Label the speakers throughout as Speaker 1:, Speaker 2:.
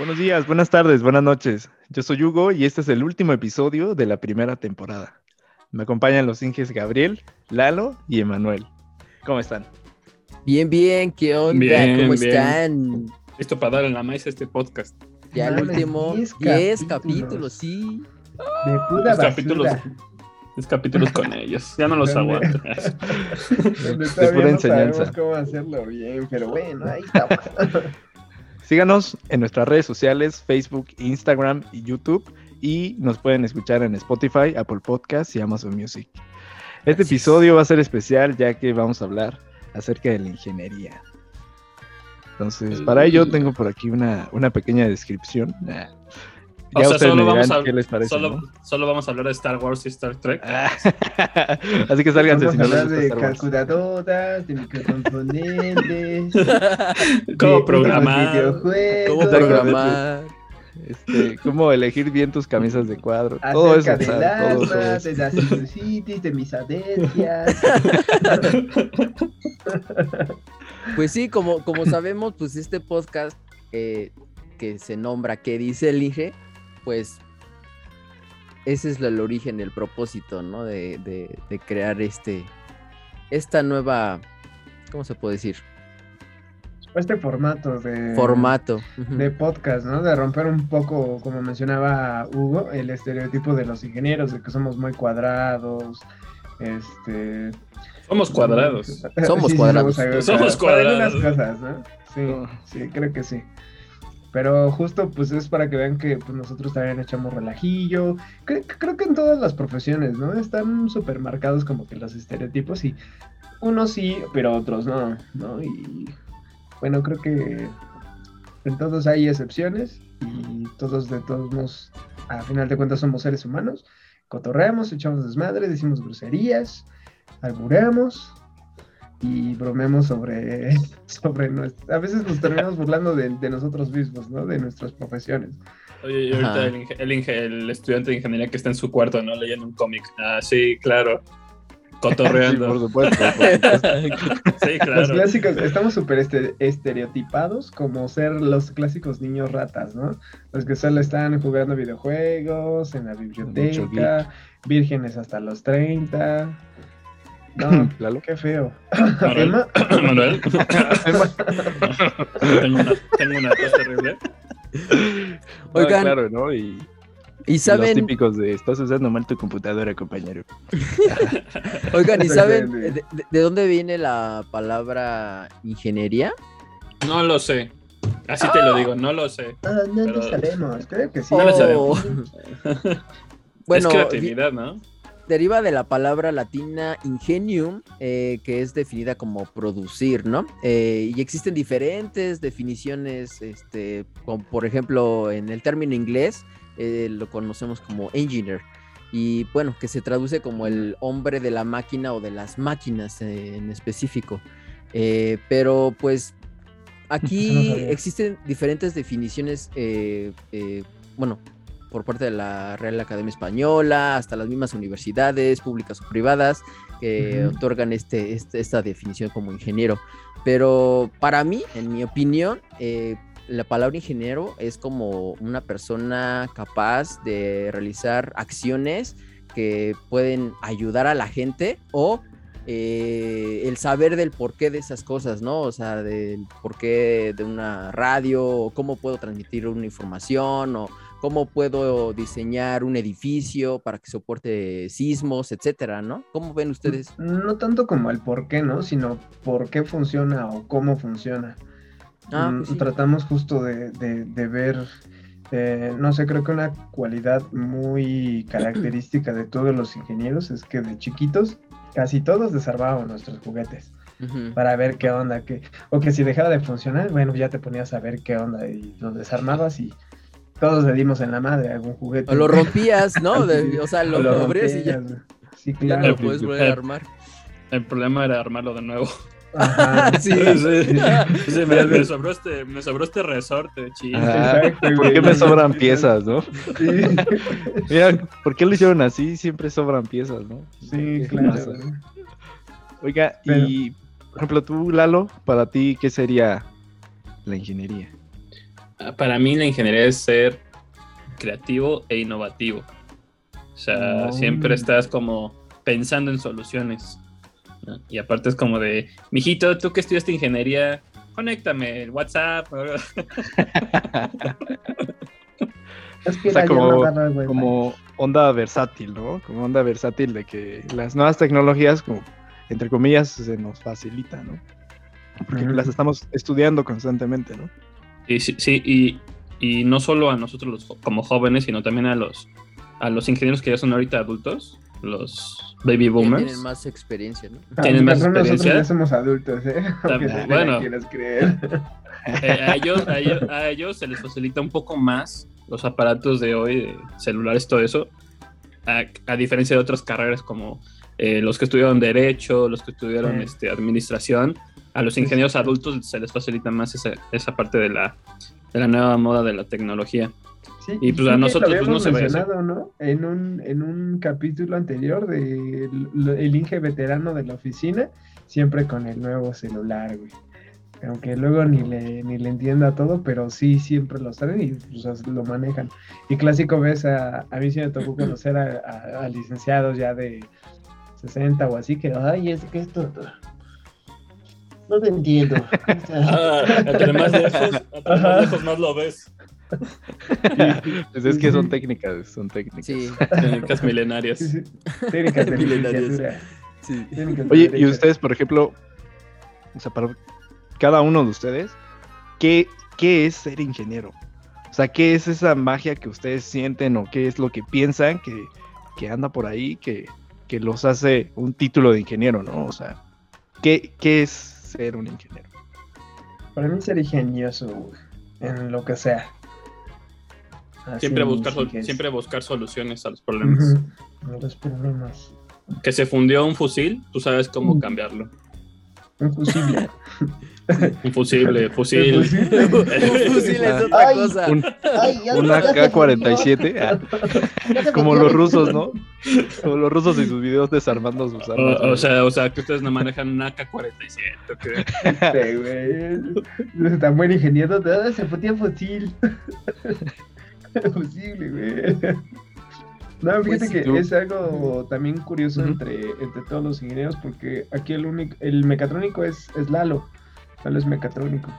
Speaker 1: Buenos días, buenas tardes, buenas noches. Yo soy Hugo y este es el último episodio de la primera temporada. Me acompañan los Inges Gabriel, Lalo y Emanuel. ¿Cómo están?
Speaker 2: Bien, bien, ¿qué onda?
Speaker 3: Bien,
Speaker 2: ¿Cómo
Speaker 3: bien.
Speaker 2: están?
Speaker 3: Listo para dar en la maíz a este podcast.
Speaker 2: Ya el último
Speaker 4: 10
Speaker 2: 10
Speaker 4: capítulos.
Speaker 2: capítulos, sí.
Speaker 4: De pura
Speaker 3: Los capítulos, los capítulos con ellos. Ya no los aguanto.
Speaker 1: De pura
Speaker 4: no
Speaker 1: enseñanza.
Speaker 4: sabemos cómo hacerlo bien, pero bueno, ahí estamos.
Speaker 1: Síganos en nuestras redes sociales, Facebook, Instagram y YouTube. Y nos pueden escuchar en Spotify, Apple Podcasts y Amazon Music. Este
Speaker 2: Así es.
Speaker 1: episodio va a ser especial ya que vamos a hablar acerca de la ingeniería. Entonces, para ello tengo por aquí una, una pequeña descripción. Ah,
Speaker 3: O
Speaker 1: Ya
Speaker 3: sea, solo vamos, a,
Speaker 1: qué les parece.
Speaker 3: solo,
Speaker 1: ¿no?
Speaker 3: solo vamos a hablar de Star Wars y Star Trek.
Speaker 1: Ah, Así que sálganse
Speaker 4: Vamos
Speaker 1: si
Speaker 4: a
Speaker 1: no
Speaker 4: hablar
Speaker 1: gusta
Speaker 4: de
Speaker 1: Star Wars.
Speaker 4: calculadoras, de microcomponentes,
Speaker 3: ¿Cómo
Speaker 4: de
Speaker 3: programar?
Speaker 2: ¿Cómo programar?
Speaker 1: Este, cómo elegir bien tus camisas de cuadro. Todo eso.
Speaker 4: acerca del
Speaker 1: sea, todo, eso.
Speaker 4: de las sinusitis, de mis alergias.
Speaker 2: Pues sí, como, como sabemos, pues este podcast eh, que se nombra ¿Qué dice el Inge? Pues ese es el origen, el propósito, ¿no? De, de- de crear este, esta nueva, ¿cómo se puede decir?
Speaker 4: Este formato de,
Speaker 2: Formato.
Speaker 4: De podcast, ¿no? De romper un poco, como mencionaba Hugo, el estereotipo de los ingenieros, de que somos muy cuadrados, este...
Speaker 3: Somos cuadrados.
Speaker 2: Somos cuadrados.
Speaker 4: Somos,
Speaker 3: cuadrados.
Speaker 4: cosas, ¿no? Sí, sí, creo que sí. Pero justo, pues es para que vean que pues, nosotros también echamos relajillo. Cre- creo que en todas las profesiones, ¿no? Están súper marcados como que los estereotipos y unos sí, pero otros no, ¿no? Y bueno, creo que en todos hay excepciones y todos de todos modos, a final de cuentas somos seres humanos. Cotorreamos, echamos desmadre, decimos groserías, albureamos y bromeamos sobre, sobre nuestra... A veces nos terminamos burlando de, de nosotros mismos, ¿no? De nuestras profesiones.
Speaker 3: Oye, y ahorita el, estudiante de ingeniería que está en su cuarto, ¿no? Leyendo un cómic. Ah, sí, claro.
Speaker 1: Sí, por
Speaker 3: Cotorreando.
Speaker 1: supuesto. por supuesto.
Speaker 3: Sí,
Speaker 4: Los
Speaker 3: claro.
Speaker 4: clásicos, estamos súper este- estereotipados como ser los clásicos niños ratas, ¿no? Los que solo están jugando videojuegos, en la biblioteca, vírgenes hasta los 30. No,
Speaker 1: Lalo.
Speaker 4: qué feo.
Speaker 3: Manuel. Manuel. tengo, una, tengo una tos terrible.
Speaker 1: No,
Speaker 2: Oigan,
Speaker 1: claro, ¿no? Y,
Speaker 2: y
Speaker 1: los
Speaker 2: saben,
Speaker 1: típicos de estás usando mal tu computadora, compañero.
Speaker 2: oigan, ¿y saben de, de- de dónde viene la palabra ingeniería?
Speaker 3: No lo sé. Así te lo digo, no lo sé.
Speaker 4: ah, no lo
Speaker 3: Pero-
Speaker 4: sabemos, creo que sí.
Speaker 3: No lo
Speaker 2: Oh.
Speaker 3: sabemos.
Speaker 2: Bueno,
Speaker 3: es creatividad, ¿no?
Speaker 2: Deriva de la palabra latina ingenium, eh, que es definida como producir, ¿no? Eh, y existen diferentes definiciones, este, como por ejemplo en el término inglés eh, lo conocemos como engineer. Y bueno, que se traduce como el hombre de la máquina o de las máquinas en específico. Pero pues aquí
Speaker 4: No
Speaker 2: existen diferentes definiciones, bueno, por parte de la Real Academia Española, hasta las mismas universidades públicas o privadas que otorgan este, este- esta definición como ingeniero. Pero para mí, en mi opinión, eh, la palabra ingeniero es como una persona capaz de realizar acciones que pueden ayudar a la gente o eh, el saber del porqué de esas cosas, ¿no? O sea, del porqué de una radio, o cómo puedo transmitir una información, o cómo puedo diseñar un edificio para que soporte sismos, etcétera, ¿no? ¿Cómo ven ustedes?
Speaker 4: No tanto como el por qué, ¿no? Sino por qué funciona o cómo funciona.
Speaker 2: Ah,
Speaker 4: Mm,
Speaker 2: pues sí.
Speaker 4: Tratamos justo de, de- de ver, eh, no sé, creo que una cualidad muy característica de todos los ingenieros es que de chiquitos casi todos desarmábamos nuestros juguetes para ver qué onda, que, o que si dejaba de funcionar, bueno, ya te ponías a ver qué onda y lo desarmabas y todos le dimos en la madre a algún juguete.
Speaker 2: O lo rompías, ¿no? De- o sea, lo,
Speaker 4: o lo
Speaker 2: abrías y ya,
Speaker 4: Sí,
Speaker 2: ya no
Speaker 4: claro.
Speaker 2: lo puedes volver a armar.
Speaker 3: El problema era armarlo de nuevo.
Speaker 4: Ajá.
Speaker 2: Sí.
Speaker 3: Sí, me, me sobró este, me sobró este resorte, chido.
Speaker 4: Exacto,
Speaker 1: ¿Por qué me sobran piezas, no?
Speaker 4: Sí,
Speaker 1: Mira, ¿por qué lo hicieron así? Siempre sobran piezas, ¿no?
Speaker 4: sí
Speaker 1: ¿Qué
Speaker 4: claro.
Speaker 1: pasa? Oiga,
Speaker 4: Pero-
Speaker 1: y por ejemplo, tú, Lalo, para ti, ¿qué sería la ingeniería?
Speaker 3: Para mí la ingeniería es ser creativo e innovativo. O sea,
Speaker 4: Oh.
Speaker 3: siempre estás como pensando en soluciones. ¿no? Y aparte es como de, mijito, tú que estudiaste ingeniería, conéctame el WhatsApp.
Speaker 4: Es que
Speaker 1: O sea, como-. Como onda versátil, ¿no? Como onda versátil de que las nuevas tecnologías, como entre comillas, se nos facilita, ¿no? Porque las estamos estudiando constantemente, ¿no?
Speaker 3: Y sí, sí, y, y no solo a nosotros los, como jóvenes, sino también a los, a los ingenieros que ya son ahorita adultos, los baby boomers.
Speaker 2: Tienen más experiencia, ¿no?
Speaker 4: Ah,
Speaker 3: tienen más
Speaker 4: nosotros
Speaker 3: experiencia.
Speaker 4: ya somos adultos, ¿eh?
Speaker 3: También, bueno.
Speaker 4: creer.
Speaker 3: Eh, a, ellos, a, ellos, a ellos se les facilita un poco más los aparatos de hoy, de celulares, todo eso, a, a diferencia de otras carreras como eh, los que estudiaron Derecho, los que estudiaron
Speaker 4: Sí.
Speaker 3: este, Administración. A los ingenieros adultos se les facilita más esa, esa parte de la, de la nueva moda de la tecnología.
Speaker 4: Sí,
Speaker 3: Y, pues,
Speaker 4: sí
Speaker 3: a nosotros, pues, no se
Speaker 4: mencionado, ¿no? En un, en un capítulo anterior de el, el Inge veterano de la oficina, siempre con el nuevo celular, güey. Aunque luego ni le, ni le entienda todo, pero sí siempre lo saben y pues, lo manejan. Y clásico ves a, a mí sí me tocó conocer a, a- a licenciados ya de 60 o así, que, ay, es que esto... No te entiendo.
Speaker 3: Ah, entre más lejos, entre más lejos más lo ves.
Speaker 1: Pues es que son técnicas, son técnicas.
Speaker 2: Sí,
Speaker 3: Técnicas milenarias.
Speaker 4: Sí, sí. Técnicas de
Speaker 2: sí.
Speaker 4: técnicas de
Speaker 1: Oye, y ustedes, por ejemplo, o sea, para cada uno de ustedes, ¿qué, qué es ser ingeniero? O sea, ¿qué es esa magia que ustedes sienten o qué es lo que piensan que, que anda por ahí que, que los hace un título de ingeniero, ¿no? O sea, ¿qué, qué es ser un ingeniero?
Speaker 4: Para mí ser ingenioso, en lo que sea. Así
Speaker 3: Siempre buscar, siempre buscar soluciones a los problemas.
Speaker 4: A los problemas.
Speaker 3: Que se fundió un fusil, tú sabes cómo cambiarlo.
Speaker 4: Un fusible.
Speaker 3: Un fusible, fusil.
Speaker 2: Un fusil es otra
Speaker 4: Ay,
Speaker 2: cosa.
Speaker 1: Un,
Speaker 4: Ay, ya-
Speaker 1: un
Speaker 4: ya se
Speaker 1: AK-47, ah, como los rusos, ¿no? Como los rusos y sus videos desarmando sus armas.
Speaker 3: o sea, o sea, que ustedes no manejan un AK-47. ¿o qué?
Speaker 4: Sí, güey. Tan buen ingeniero. ah, Se fundió fusil. Fusible, güey. No, fíjate
Speaker 2: Pues,
Speaker 4: que
Speaker 1: tú-
Speaker 4: es algo también curioso entre, entre todos los ingenieros porque aquí el único, el mecatrónico es, es Lalo. Lalo es mecatrónico.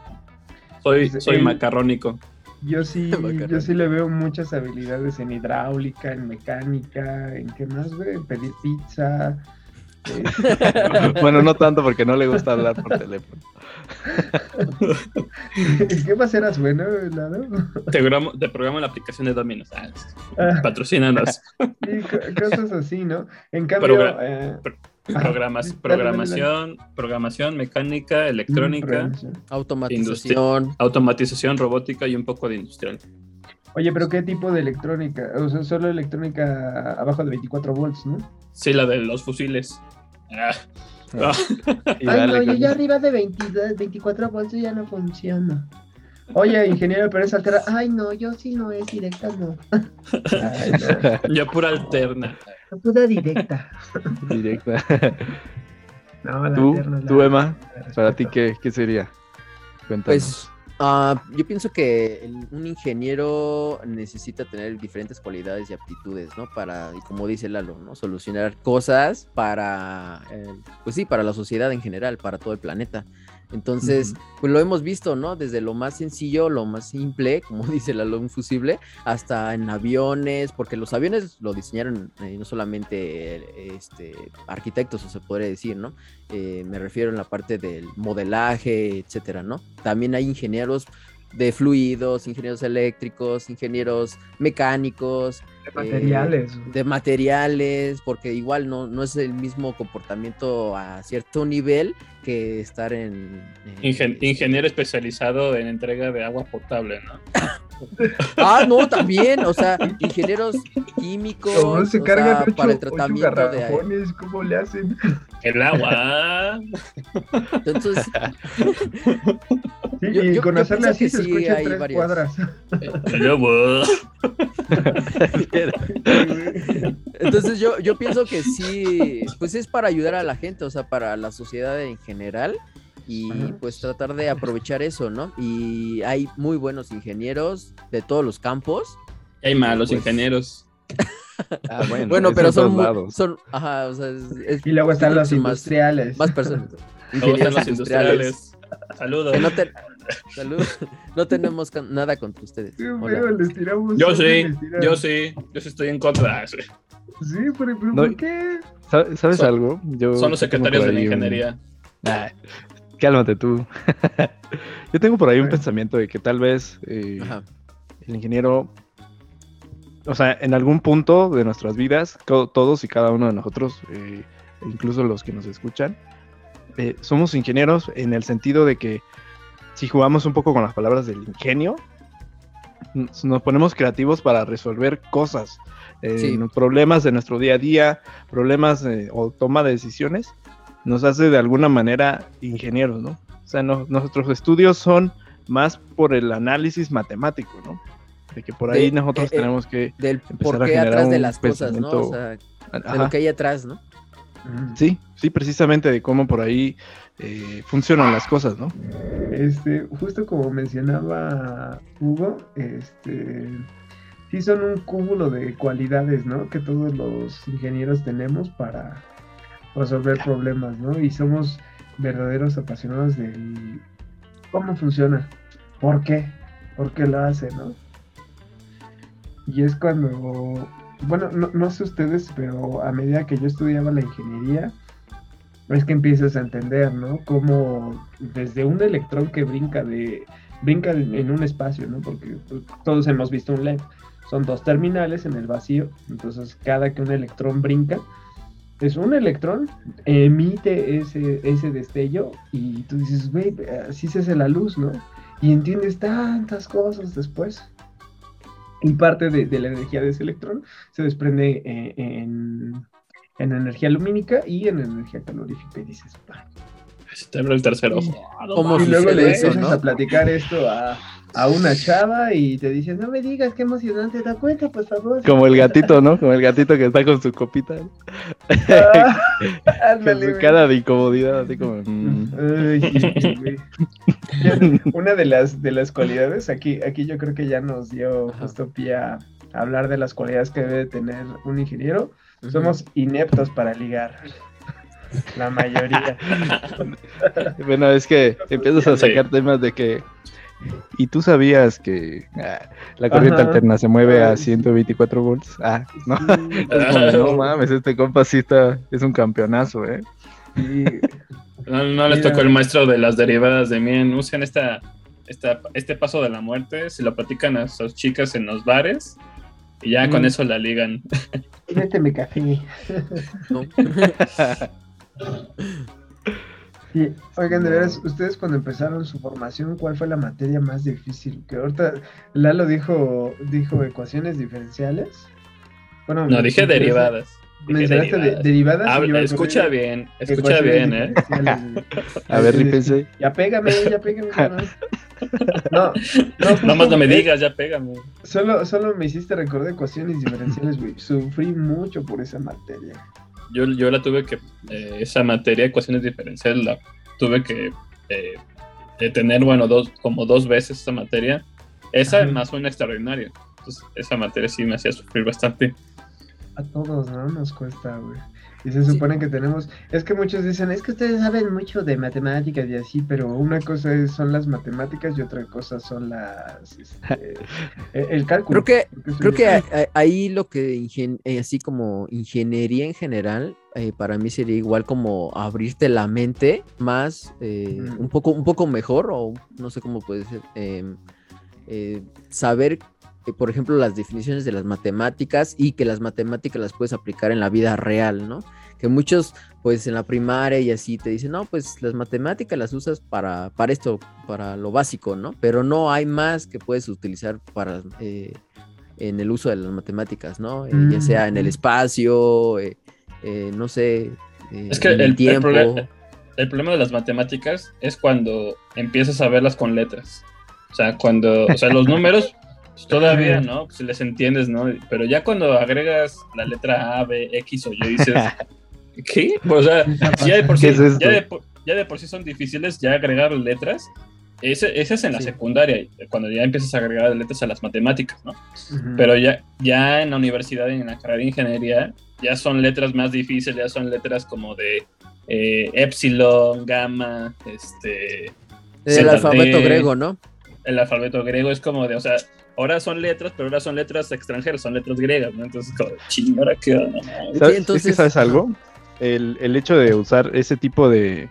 Speaker 3: Soy,
Speaker 4: Pues,
Speaker 3: soy macarrónico.
Speaker 4: Yo sí, yo sí le veo muchas habilidades en hidráulica, en mecánica, en qué más, güey, en pedir pizza. eh,
Speaker 1: Bueno, no tanto porque no le gusta hablar por teléfono.
Speaker 4: ¿Qué más eras bueno, Lalo?
Speaker 3: Te programo, te programo la aplicación de Domino's. Ah,
Speaker 4: Ah,
Speaker 3: patrocínanos.
Speaker 4: sí, cosas así, ¿no? En cambio, eh,
Speaker 3: Programas, programación, programación, mecánica, electrónica.
Speaker 2: Automatización.
Speaker 3: automatización, robótica y un poco de industrial.
Speaker 4: Oye, pero ¿qué tipo de electrónica? O sea, solo electrónica abajo de 24 volts, ¿no?
Speaker 3: Sí, la de los fusiles. Ah. Ah.
Speaker 1: Y dale con-
Speaker 4: arriba de 22, 24 volts ya no funciona. Oye, ingeniero, pero es altera. Ay, no, yo sí no es directa, no. Ay, no.
Speaker 3: Ya pura alterna.
Speaker 4: No pude directa.
Speaker 1: Directa.
Speaker 4: No, la
Speaker 1: ¿Tú, tú Emma,
Speaker 4: la
Speaker 1: para ti. ¿qué, qué sería? Cuéntanos.
Speaker 2: Pues ah, yo pienso que el- un ingeniero necesita tener diferentes cualidades y aptitudes, ¿no? Para, y como dice Lalo, ¿no? Solucionar cosas para, eh, pues sí, para la sociedad en general, para todo el planeta. Entonces, pues lo hemos visto, ¿no? Desde lo más sencillo, lo más simple, como dice Lalo, un fusible, hasta en aviones, porque los aviones lo diseñaron eh, no solamente este, arquitectos, o se podría decir, ¿no? Eh, me refiero en la parte del modelaje, etcétera, ¿no? También hay ingenieros de fluidos, ingenieros eléctricos, ingenieros mecánicos,
Speaker 4: De materiales.
Speaker 2: de materiales, porque igual no, no es el mismo comportamiento a cierto nivel que estar en... en-
Speaker 3: Ingen- ingeniero especializado en entrega de agua potable, ¿no?
Speaker 2: Ah, no, también, o sea, ingenieros químicos,
Speaker 4: ¿Cómo se cargan
Speaker 2: sea,
Speaker 4: ocho,
Speaker 2: para el
Speaker 4: ocho
Speaker 2: tratamiento de...
Speaker 4: garrafones? ¿Cómo le hacen?
Speaker 3: El agua.
Speaker 2: Entonces,
Speaker 4: Sí,
Speaker 2: Yo-
Speaker 4: y
Speaker 2: yo-
Speaker 4: con
Speaker 2: yo
Speaker 4: hacerle
Speaker 2: pienso
Speaker 4: así se
Speaker 2: sí
Speaker 4: escucha tres
Speaker 2: varias.
Speaker 4: cuadras.
Speaker 3: El agua.
Speaker 2: Entonces yo, yo pienso que sí, pues es para ayudar a la gente, o sea, para la sociedad en general. Y
Speaker 4: Ajá.
Speaker 2: pues tratar de aprovechar eso, ¿no? Y hay muy buenos ingenieros de todos los campos.
Speaker 3: Y hay malos
Speaker 2: Pues-
Speaker 3: ingenieros.
Speaker 1: Ah, bueno,
Speaker 2: pero son,
Speaker 1: todos
Speaker 2: muy-
Speaker 1: lados.
Speaker 2: son, ajá, o sea, es, es-
Speaker 4: Y luego están los
Speaker 2: son más-
Speaker 4: industriales.
Speaker 2: Más personas.
Speaker 3: Luego están
Speaker 2: Ingenieros
Speaker 3: los
Speaker 2: industriales.
Speaker 3: industriales. Saludos.
Speaker 2: Que no, te- salud. no tenemos con- nada contra ustedes.
Speaker 4: Sí,
Speaker 2: Hola.
Speaker 4: pero les tiramos.
Speaker 3: Yo sí, yo sí, yo sí estoy en contra. sí.
Speaker 4: Sí, pero, pero
Speaker 1: No,
Speaker 4: ¿por qué?
Speaker 1: ¿Sabes,
Speaker 3: Son-
Speaker 1: algo? Yo
Speaker 3: Son los secretarios de la
Speaker 1: ahí un-
Speaker 3: ingeniería.
Speaker 1: Cálmate tú. Yo tengo por ahí un pensamiento de que tal vez eh, el ingeniero, o sea, en algún punto de nuestras vidas, to- todos y cada uno de nosotros, eh, incluso los que nos escuchan, eh, somos ingenieros en el sentido de que si jugamos un poco con las palabras del ingenio, nos ponemos creativos para resolver cosas,
Speaker 2: Sí.
Speaker 1: problemas de nuestro día a día, problemas o toma de decisiones, nos hace de alguna manera ingenieros, ¿no? O sea, no- nuestros estudios son más por el análisis matemático, ¿no? De que por ahí
Speaker 2: De-
Speaker 1: nosotros
Speaker 2: eh, eh,
Speaker 1: tenemos que...
Speaker 2: Del
Speaker 1: Empezar
Speaker 2: por
Speaker 1: a
Speaker 2: qué
Speaker 1: generar
Speaker 2: atrás de
Speaker 1: un
Speaker 2: las cosas, ¿no? O
Speaker 1: pensamiento-
Speaker 2: sea, de lo que hay atrás, ¿no?
Speaker 4: Mm.
Speaker 1: Sí, sí, precisamente de cómo por ahí eh, funcionan las cosas, ¿no?
Speaker 4: Este, justo como mencionaba Hugo, este, sí son un cúmulo de cualidades, ¿no? Que todos los ingenieros tenemos para resolver problemas, ¿no? Y somos verdaderos apasionados del cómo funciona, por qué, por qué lo hace, ¿no? Y es cuando, bueno, no, no sé ustedes, pero a medida que yo estudiaba la ingeniería, es que empiezas a entender, ¿no? Cómo desde un electrón que brinca de brinca en un espacio, ¿no? Porque todos hemos visto un LED. Son dos terminales en el vacío, entonces cada que un electrón brinca, es un electrón, emite ese, ese destello y tú dices, güey, así se hace la luz, ¿no? Y entiendes tantas cosas después. Y parte de, de la energía de ese electrón se desprende eh, en, en energía lumínica y en energía calorífica. Y dices, "Ah".
Speaker 3: Se te abre el tercer ojo. Ah, no
Speaker 2: ¿Cómo
Speaker 4: y luego le empiezas
Speaker 2: no?
Speaker 4: a platicar esto a, a una chava y te dice, no me digas qué emocionante, da cuenta, por favor.
Speaker 1: Como el gatito, ¿no? Como el gatito que está con su copita.
Speaker 4: Ah,
Speaker 1: con su cara de incomodidad, así como... mm.
Speaker 4: Una de las, de las cualidades, aquí, aquí yo creo que ya nos dio justo pie a hablar de las cualidades que debe tener un ingeniero. Somos ineptos para ligar. La mayoría.
Speaker 1: Bueno, es que empiezas a sacar temas de que... ¿Y tú sabías que ah, la corriente
Speaker 4: Ajá.
Speaker 1: alterna se mueve a
Speaker 4: Ay.
Speaker 1: 124 volts? Ah, no.
Speaker 4: Sí,
Speaker 1: Es como, no mames, este compa sí está... Es un campeonazo, ¿eh?
Speaker 4: sí.
Speaker 3: No, no les tocó el maestro de las derivadas de Mien. Usen esta, esta, este paso de la muerte, se lo platican a sus chicas en los bares y ya con
Speaker 4: Mm.
Speaker 3: eso la ligan.
Speaker 4: Vete mi café.
Speaker 2: ¿no?
Speaker 4: Sí, oigan, de veras, ustedes cuando empezaron su formación, ¿cuál fue la materia más difícil? Que ahorita Lalo dijo, dijo ecuaciones diferenciales. Bueno,
Speaker 3: No, dije derivadas. Dije
Speaker 4: Mencionaste de-
Speaker 3: derivadas.
Speaker 4: derivadas. y
Speaker 3: Habla- escucha bien, escucha bien, ¿eh?
Speaker 1: A ver, rípense.
Speaker 4: Ya pégame, ya pégame. no. No, no,
Speaker 3: Nomás no me digas, ya pégame.
Speaker 4: Solo, solo me hiciste recordar ecuaciones diferenciales, güey. Sufrí mucho por esa materia.
Speaker 3: Yo, yo la tuve que, eh, esa materia, ecuaciones diferenciales, la tuve que eh, tener, bueno, dos, como dos veces esa materia. Esa
Speaker 4: Ajá.
Speaker 3: más una extraordinaria. Entonces, esa materia sí me hacía sufrir bastante.
Speaker 4: A todos, ¿no? Nos cuesta, güey. Y se supone que tenemos, es que muchos dicen, es que ustedes saben mucho de matemáticas y así, pero una cosa es- son las matemáticas y otra cosa son las, este, el, el cálculo.
Speaker 2: Creo que, creo que a- a- ahí lo que, ingen- eh, así como ingeniería en general, eh, para mí sería igual como abrirte la mente más, eh, un, poco, un poco mejor, o no sé cómo puede ser, em, saber, por ejemplo, las definiciones de las matemáticas y que las matemáticas las puedes aplicar en la vida real, ¿no? Que muchos, pues en la primaria y así te dicen, no, pues las matemáticas las usas para, para esto, para lo básico, ¿no? Pero no hay más que puedes utilizar para... eh, en el uso de las matemáticas, ¿no? Eh, ya sea en el
Speaker 4: Mm.
Speaker 2: espacio, eh, eh, no sé, eh,
Speaker 3: Es que
Speaker 2: en
Speaker 3: el,
Speaker 2: el
Speaker 3: el
Speaker 2: tiempo.
Speaker 3: proble- el problema de las matemáticas es cuando empiezas a verlas con letras. O sea, cuando, o sea, los números todavía, ¿no? Si les entiendes, ¿no? Pero ya cuando agregas la letra A, B, X o Y, dices, ¿qué? O sea, ya de por sí,
Speaker 1: ¿Qué es esto?
Speaker 3: ya de por, ya de por sí son difíciles ya agregar letras. Ese, ese es en la
Speaker 2: Sí.
Speaker 3: secundaria, cuando ya empiezas a agregar letras a las matemáticas, ¿no? Pero ya, ya en la universidad, en la carrera de ingeniería, ya son letras más difíciles, ya son letras como de eh, epsilon, gamma, este,
Speaker 2: El alfabeto
Speaker 3: D.
Speaker 2: griego, ¿no?
Speaker 3: el alfabeto griego es como de, o sea, ahora son letras, pero ahora son letras extranjeras, son letras griegas, ¿no? Entonces, como, ching, ¿ahora qué onda?
Speaker 1: ¿Sabes,
Speaker 2: Sí,
Speaker 1: es que
Speaker 2: entonces-
Speaker 1: ¿sabes algo? El, el hecho de usar ese tipo de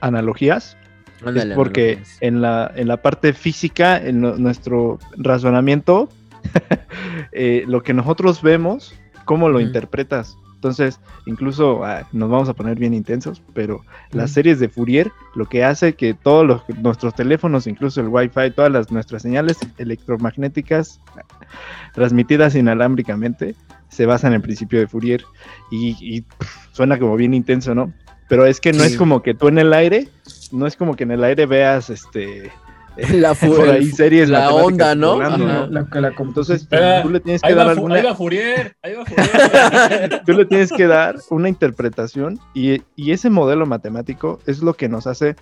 Speaker 1: analogías
Speaker 2: Ándale,
Speaker 1: es porque
Speaker 2: analogías.
Speaker 1: en la, en la parte física, en lo- nuestro razonamiento, eh, lo que nosotros vemos, ¿cómo lo interpretas? Entonces, incluso ah, nos vamos a poner bien intensos, pero las series de Fourier lo que hace que todos los, nuestros teléfonos, incluso el Wi-Fi, todas las, nuestras señales electromagnéticas transmitidas inalámbricamente, se basan en el principio de Fourier. Y, y, pff, suena como bien intenso, ¿no? Pero es que no
Speaker 2: Sí.
Speaker 1: es como que tú en el aire, no es como que en el aire veas este
Speaker 2: La,
Speaker 1: por ahí series
Speaker 2: la onda, ¿no?
Speaker 1: volando.
Speaker 4: La, la
Speaker 1: Entonces, tú le tienes que
Speaker 3: Ahí
Speaker 1: dar alguna,
Speaker 3: ahí va Fourier, ahí va Fourier.
Speaker 1: tú le tienes que dar una interpretación y, y ese modelo matemático es lo que nos hace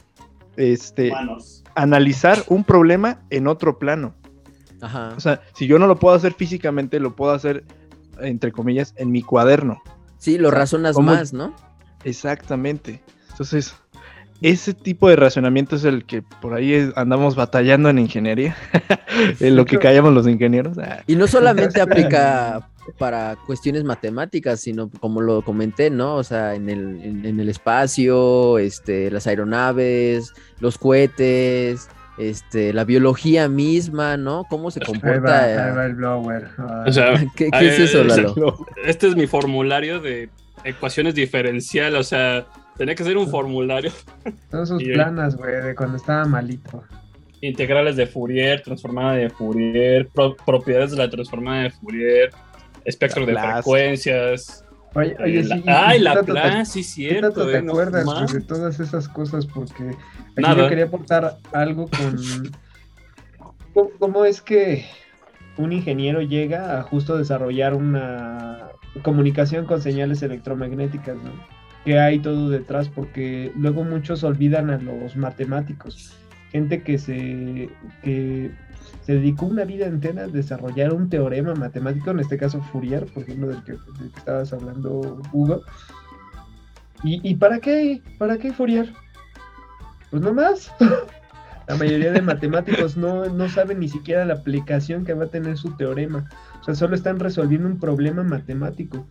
Speaker 1: este
Speaker 3: Manos.
Speaker 1: analizar un problema en otro plano.
Speaker 2: Ajá.
Speaker 1: O sea, si yo no lo puedo hacer físicamente, lo puedo hacer entre comillas en mi cuaderno.
Speaker 2: Sí, lo razonas
Speaker 1: ¿cómo-
Speaker 2: más, ¿no?
Speaker 1: Exactamente. Entonces, ese tipo de razonamiento es el que por ahí andamos batallando en ingeniería, en lo que callamos los ingenieros.
Speaker 2: Y no solamente aplica para cuestiones matemáticas, sino como lo comenté, ¿no? O sea, en el, en, en el espacio, este, las aeronaves, los cohetes, este, la biología misma, ¿no? Cómo se
Speaker 4: Ahí va,
Speaker 2: comporta.
Speaker 4: ahí va el blower.
Speaker 3: O sea,
Speaker 2: ¿Qué, es eso,
Speaker 3: ay, ay,
Speaker 2: Lalo?
Speaker 3: este es mi formulario de ecuaciones diferenciales, o sea, tenía que ser un formulario.
Speaker 4: son sus
Speaker 3: y-
Speaker 4: planas, güey, de cuando estaba malito.
Speaker 3: Integrales de Fourier, transformada de Fourier, pro- propiedades de la transformada de Fourier, espectro de frecuencias.
Speaker 4: Oye, oye,
Speaker 3: eh,
Speaker 4: sí.
Speaker 3: la-
Speaker 4: y-
Speaker 3: ¡Ay, la Laplace! Sí,
Speaker 4: ¿Qué
Speaker 3: cierto.
Speaker 4: tanto te
Speaker 3: eh, no
Speaker 4: acuerdas de todas esas cosas? Porque aquí
Speaker 3: Nada.
Speaker 4: yo quería aportar algo con... ¿Cómo, cómo es que un ingeniero llega a justo desarrollar una comunicación con señales electromagnéticas, ¿no? Que hay todo detrás, porque luego muchos olvidan a los matemáticos. Gente que se, que se dedicó una vida entera a desarrollar un teorema matemático, en este caso Fourier, por ejemplo, del que, estabas hablando, Hugo. ¿Y, y para qué? ¿Para qué Fourier? Pues no más. La mayoría de matemáticos no, no saben ni siquiera la aplicación que va a tener su teorema. O sea, solo están resolviendo un problema matemático.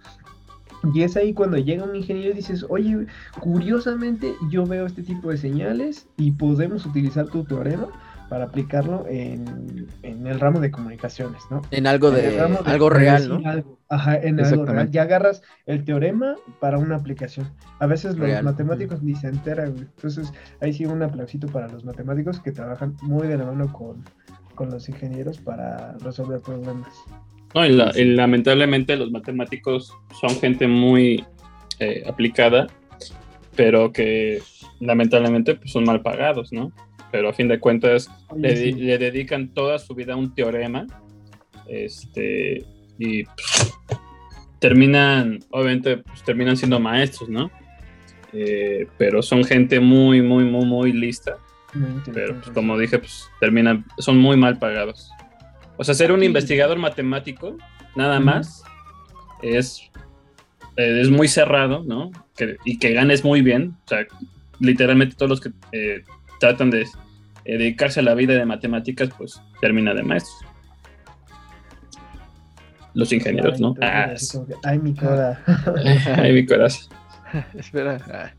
Speaker 4: Y es ahí cuando llega un ingeniero y dices, oye, curiosamente yo veo este tipo de señales y podemos utilizar tu teorema para aplicarlo en, en el ramo de comunicaciones, ¿no?
Speaker 2: En algo de algo real, ¿no?
Speaker 4: algo. Ajá, en algo real. Ya agarras el teorema para una aplicación. A veces los
Speaker 2: Real.
Speaker 4: matemáticos ni se enteran. Entonces, ahí sí un aplausito para los matemáticos que trabajan muy de la mano con, con los ingenieros para resolver problemas.
Speaker 3: No, y, la- y lamentablemente los matemáticos son gente muy eh, aplicada, pero que lamentablemente pues, son mal pagados, ¿no? Pero a fin de cuentas
Speaker 4: Oye,
Speaker 3: le,
Speaker 4: sí.
Speaker 3: le dedican toda su vida a un teorema, este, y pues, terminan, obviamente, pues, terminan siendo maestros, ¿no? Eh, pero son gente muy, muy, muy, muy lista,
Speaker 4: Muy
Speaker 3: pero pues, como dije, pues terminan, son muy mal pagados. O sea, ser un investigador matemático, nada más, es, eh, es muy cerrado, ¿no? Que- y que ganes muy bien. O sea, literalmente todos los que eh, tratan de eh, dedicarse a la vida de matemáticas, pues terminan de maestros. Los ingenieros, ¿no?
Speaker 4: Ay,
Speaker 3: Ah,
Speaker 4: así como que, Ay, mi coda.
Speaker 3: ay, mi corazón.
Speaker 1: espera. ah,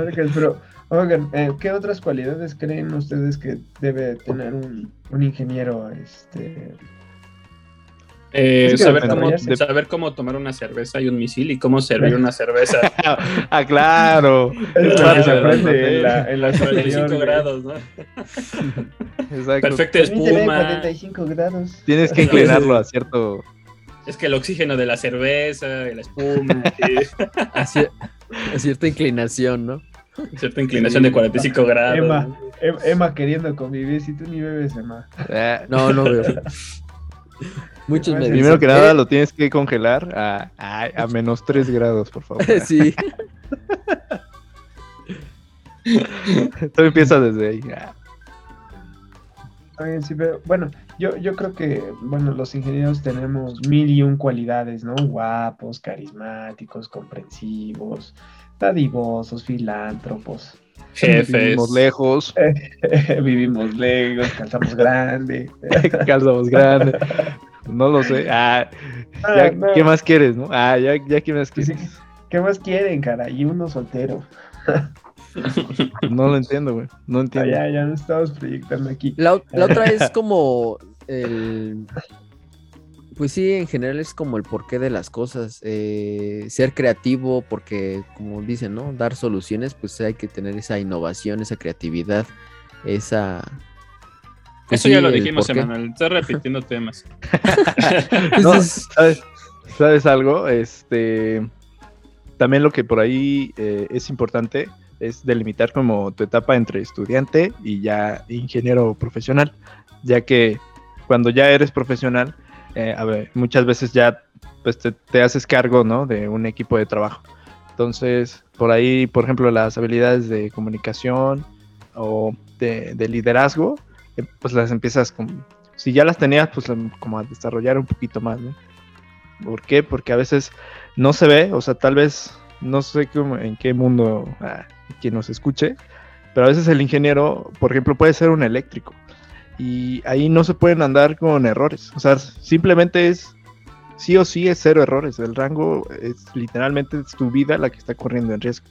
Speaker 4: Oigan, Pero, oigan, eh, ¿qué otras cualidades creen ustedes que debe tener un, un ingeniero? Este,
Speaker 3: Eh,
Speaker 4: Es que
Speaker 3: saber, cómo, saber cómo tomar una cerveza y un misil y cómo servir una cerveza
Speaker 1: ah, claro.
Speaker 4: es se aprende en la, en la
Speaker 3: a
Speaker 4: superior,
Speaker 3: 45
Speaker 4: güey.
Speaker 3: grados, ¿no?
Speaker 1: Exacto.
Speaker 3: Perfecta espuma.
Speaker 4: 45 grados.
Speaker 1: Tienes que inclinarlo a cierto.
Speaker 3: Es que el oxígeno de la cerveza, y la espuma, y
Speaker 2: A, cier- a cierta inclinación, ¿no?
Speaker 3: Cierta inclinación de 45 grados.
Speaker 4: Emma, Em- Emma queriendo convivir, si tú ni bebes, Emma.
Speaker 1: ah,
Speaker 2: No, no veo. Muchos me
Speaker 1: Primero
Speaker 2: dicen,
Speaker 1: que nada
Speaker 2: "Eh,
Speaker 1: lo tienes que congelar a, a, a menos 3 grados, por favor.
Speaker 2: sí.
Speaker 1: Todo empieza desde ahí. Ah,
Speaker 4: sí, pero bueno, yo, yo creo que, bueno, los ingenieros tenemos mil y un cualidades, ¿no? Guapos, carismáticos, comprensivos, dadivosos, filántropos.
Speaker 3: Jefes.
Speaker 1: Vivimos lejos,
Speaker 4: Vivimos lejos, calzamos grande.
Speaker 1: calzamos grandes. No lo sé. Ah, ya,
Speaker 4: Ah, no.
Speaker 1: ¿Qué más quieres, no? Ah, ya, ya ¿qué más
Speaker 4: Sí,
Speaker 1: quieres?
Speaker 4: ¿Qué más quieren, cara? Y uno soltero.
Speaker 1: No lo entiendo, güey. No
Speaker 4: Ah,
Speaker 1: entiendo.
Speaker 4: ya, ya nos estamos proyectando aquí.
Speaker 2: La, la otra es como el... Pues sí, en general es como el porqué de las cosas. eh, ser creativo, porque como dicen, ¿no? Dar soluciones, pues hay que tener esa innovación, esa creatividad, esa... pues
Speaker 3: Eso ya lo dijimos. Emanuel. Estás repitiendo temas.
Speaker 1: No, ¿sabes, ¿sabes algo? Este, también lo que por ahí eh, es importante es delimitar como tu etapa entre estudiante y ya ingeniero profesional, ya que cuando ya eres profesional, eh, a ver, muchas veces ya pues te, haces cargo. De un equipo de trabajo. Entonces, por ahí, por ejemplo, las habilidades de comunicación o de, de liderazgo, eh, pues las empiezas como, si ya las tenías, pues em, como a desarrollar un poquito más. ¿Por qué? Porque a veces no se ve, o sea, tal vez, no sé en qué mundo ah, quien nos escuche, pero a veces el ingeniero, por ejemplo, puede ser un eléctrico y ahí no se pueden andar con errores, o sea, simplemente es, sí o sí es cero errores, el rango es literalmente es tu vida la que está corriendo en riesgo.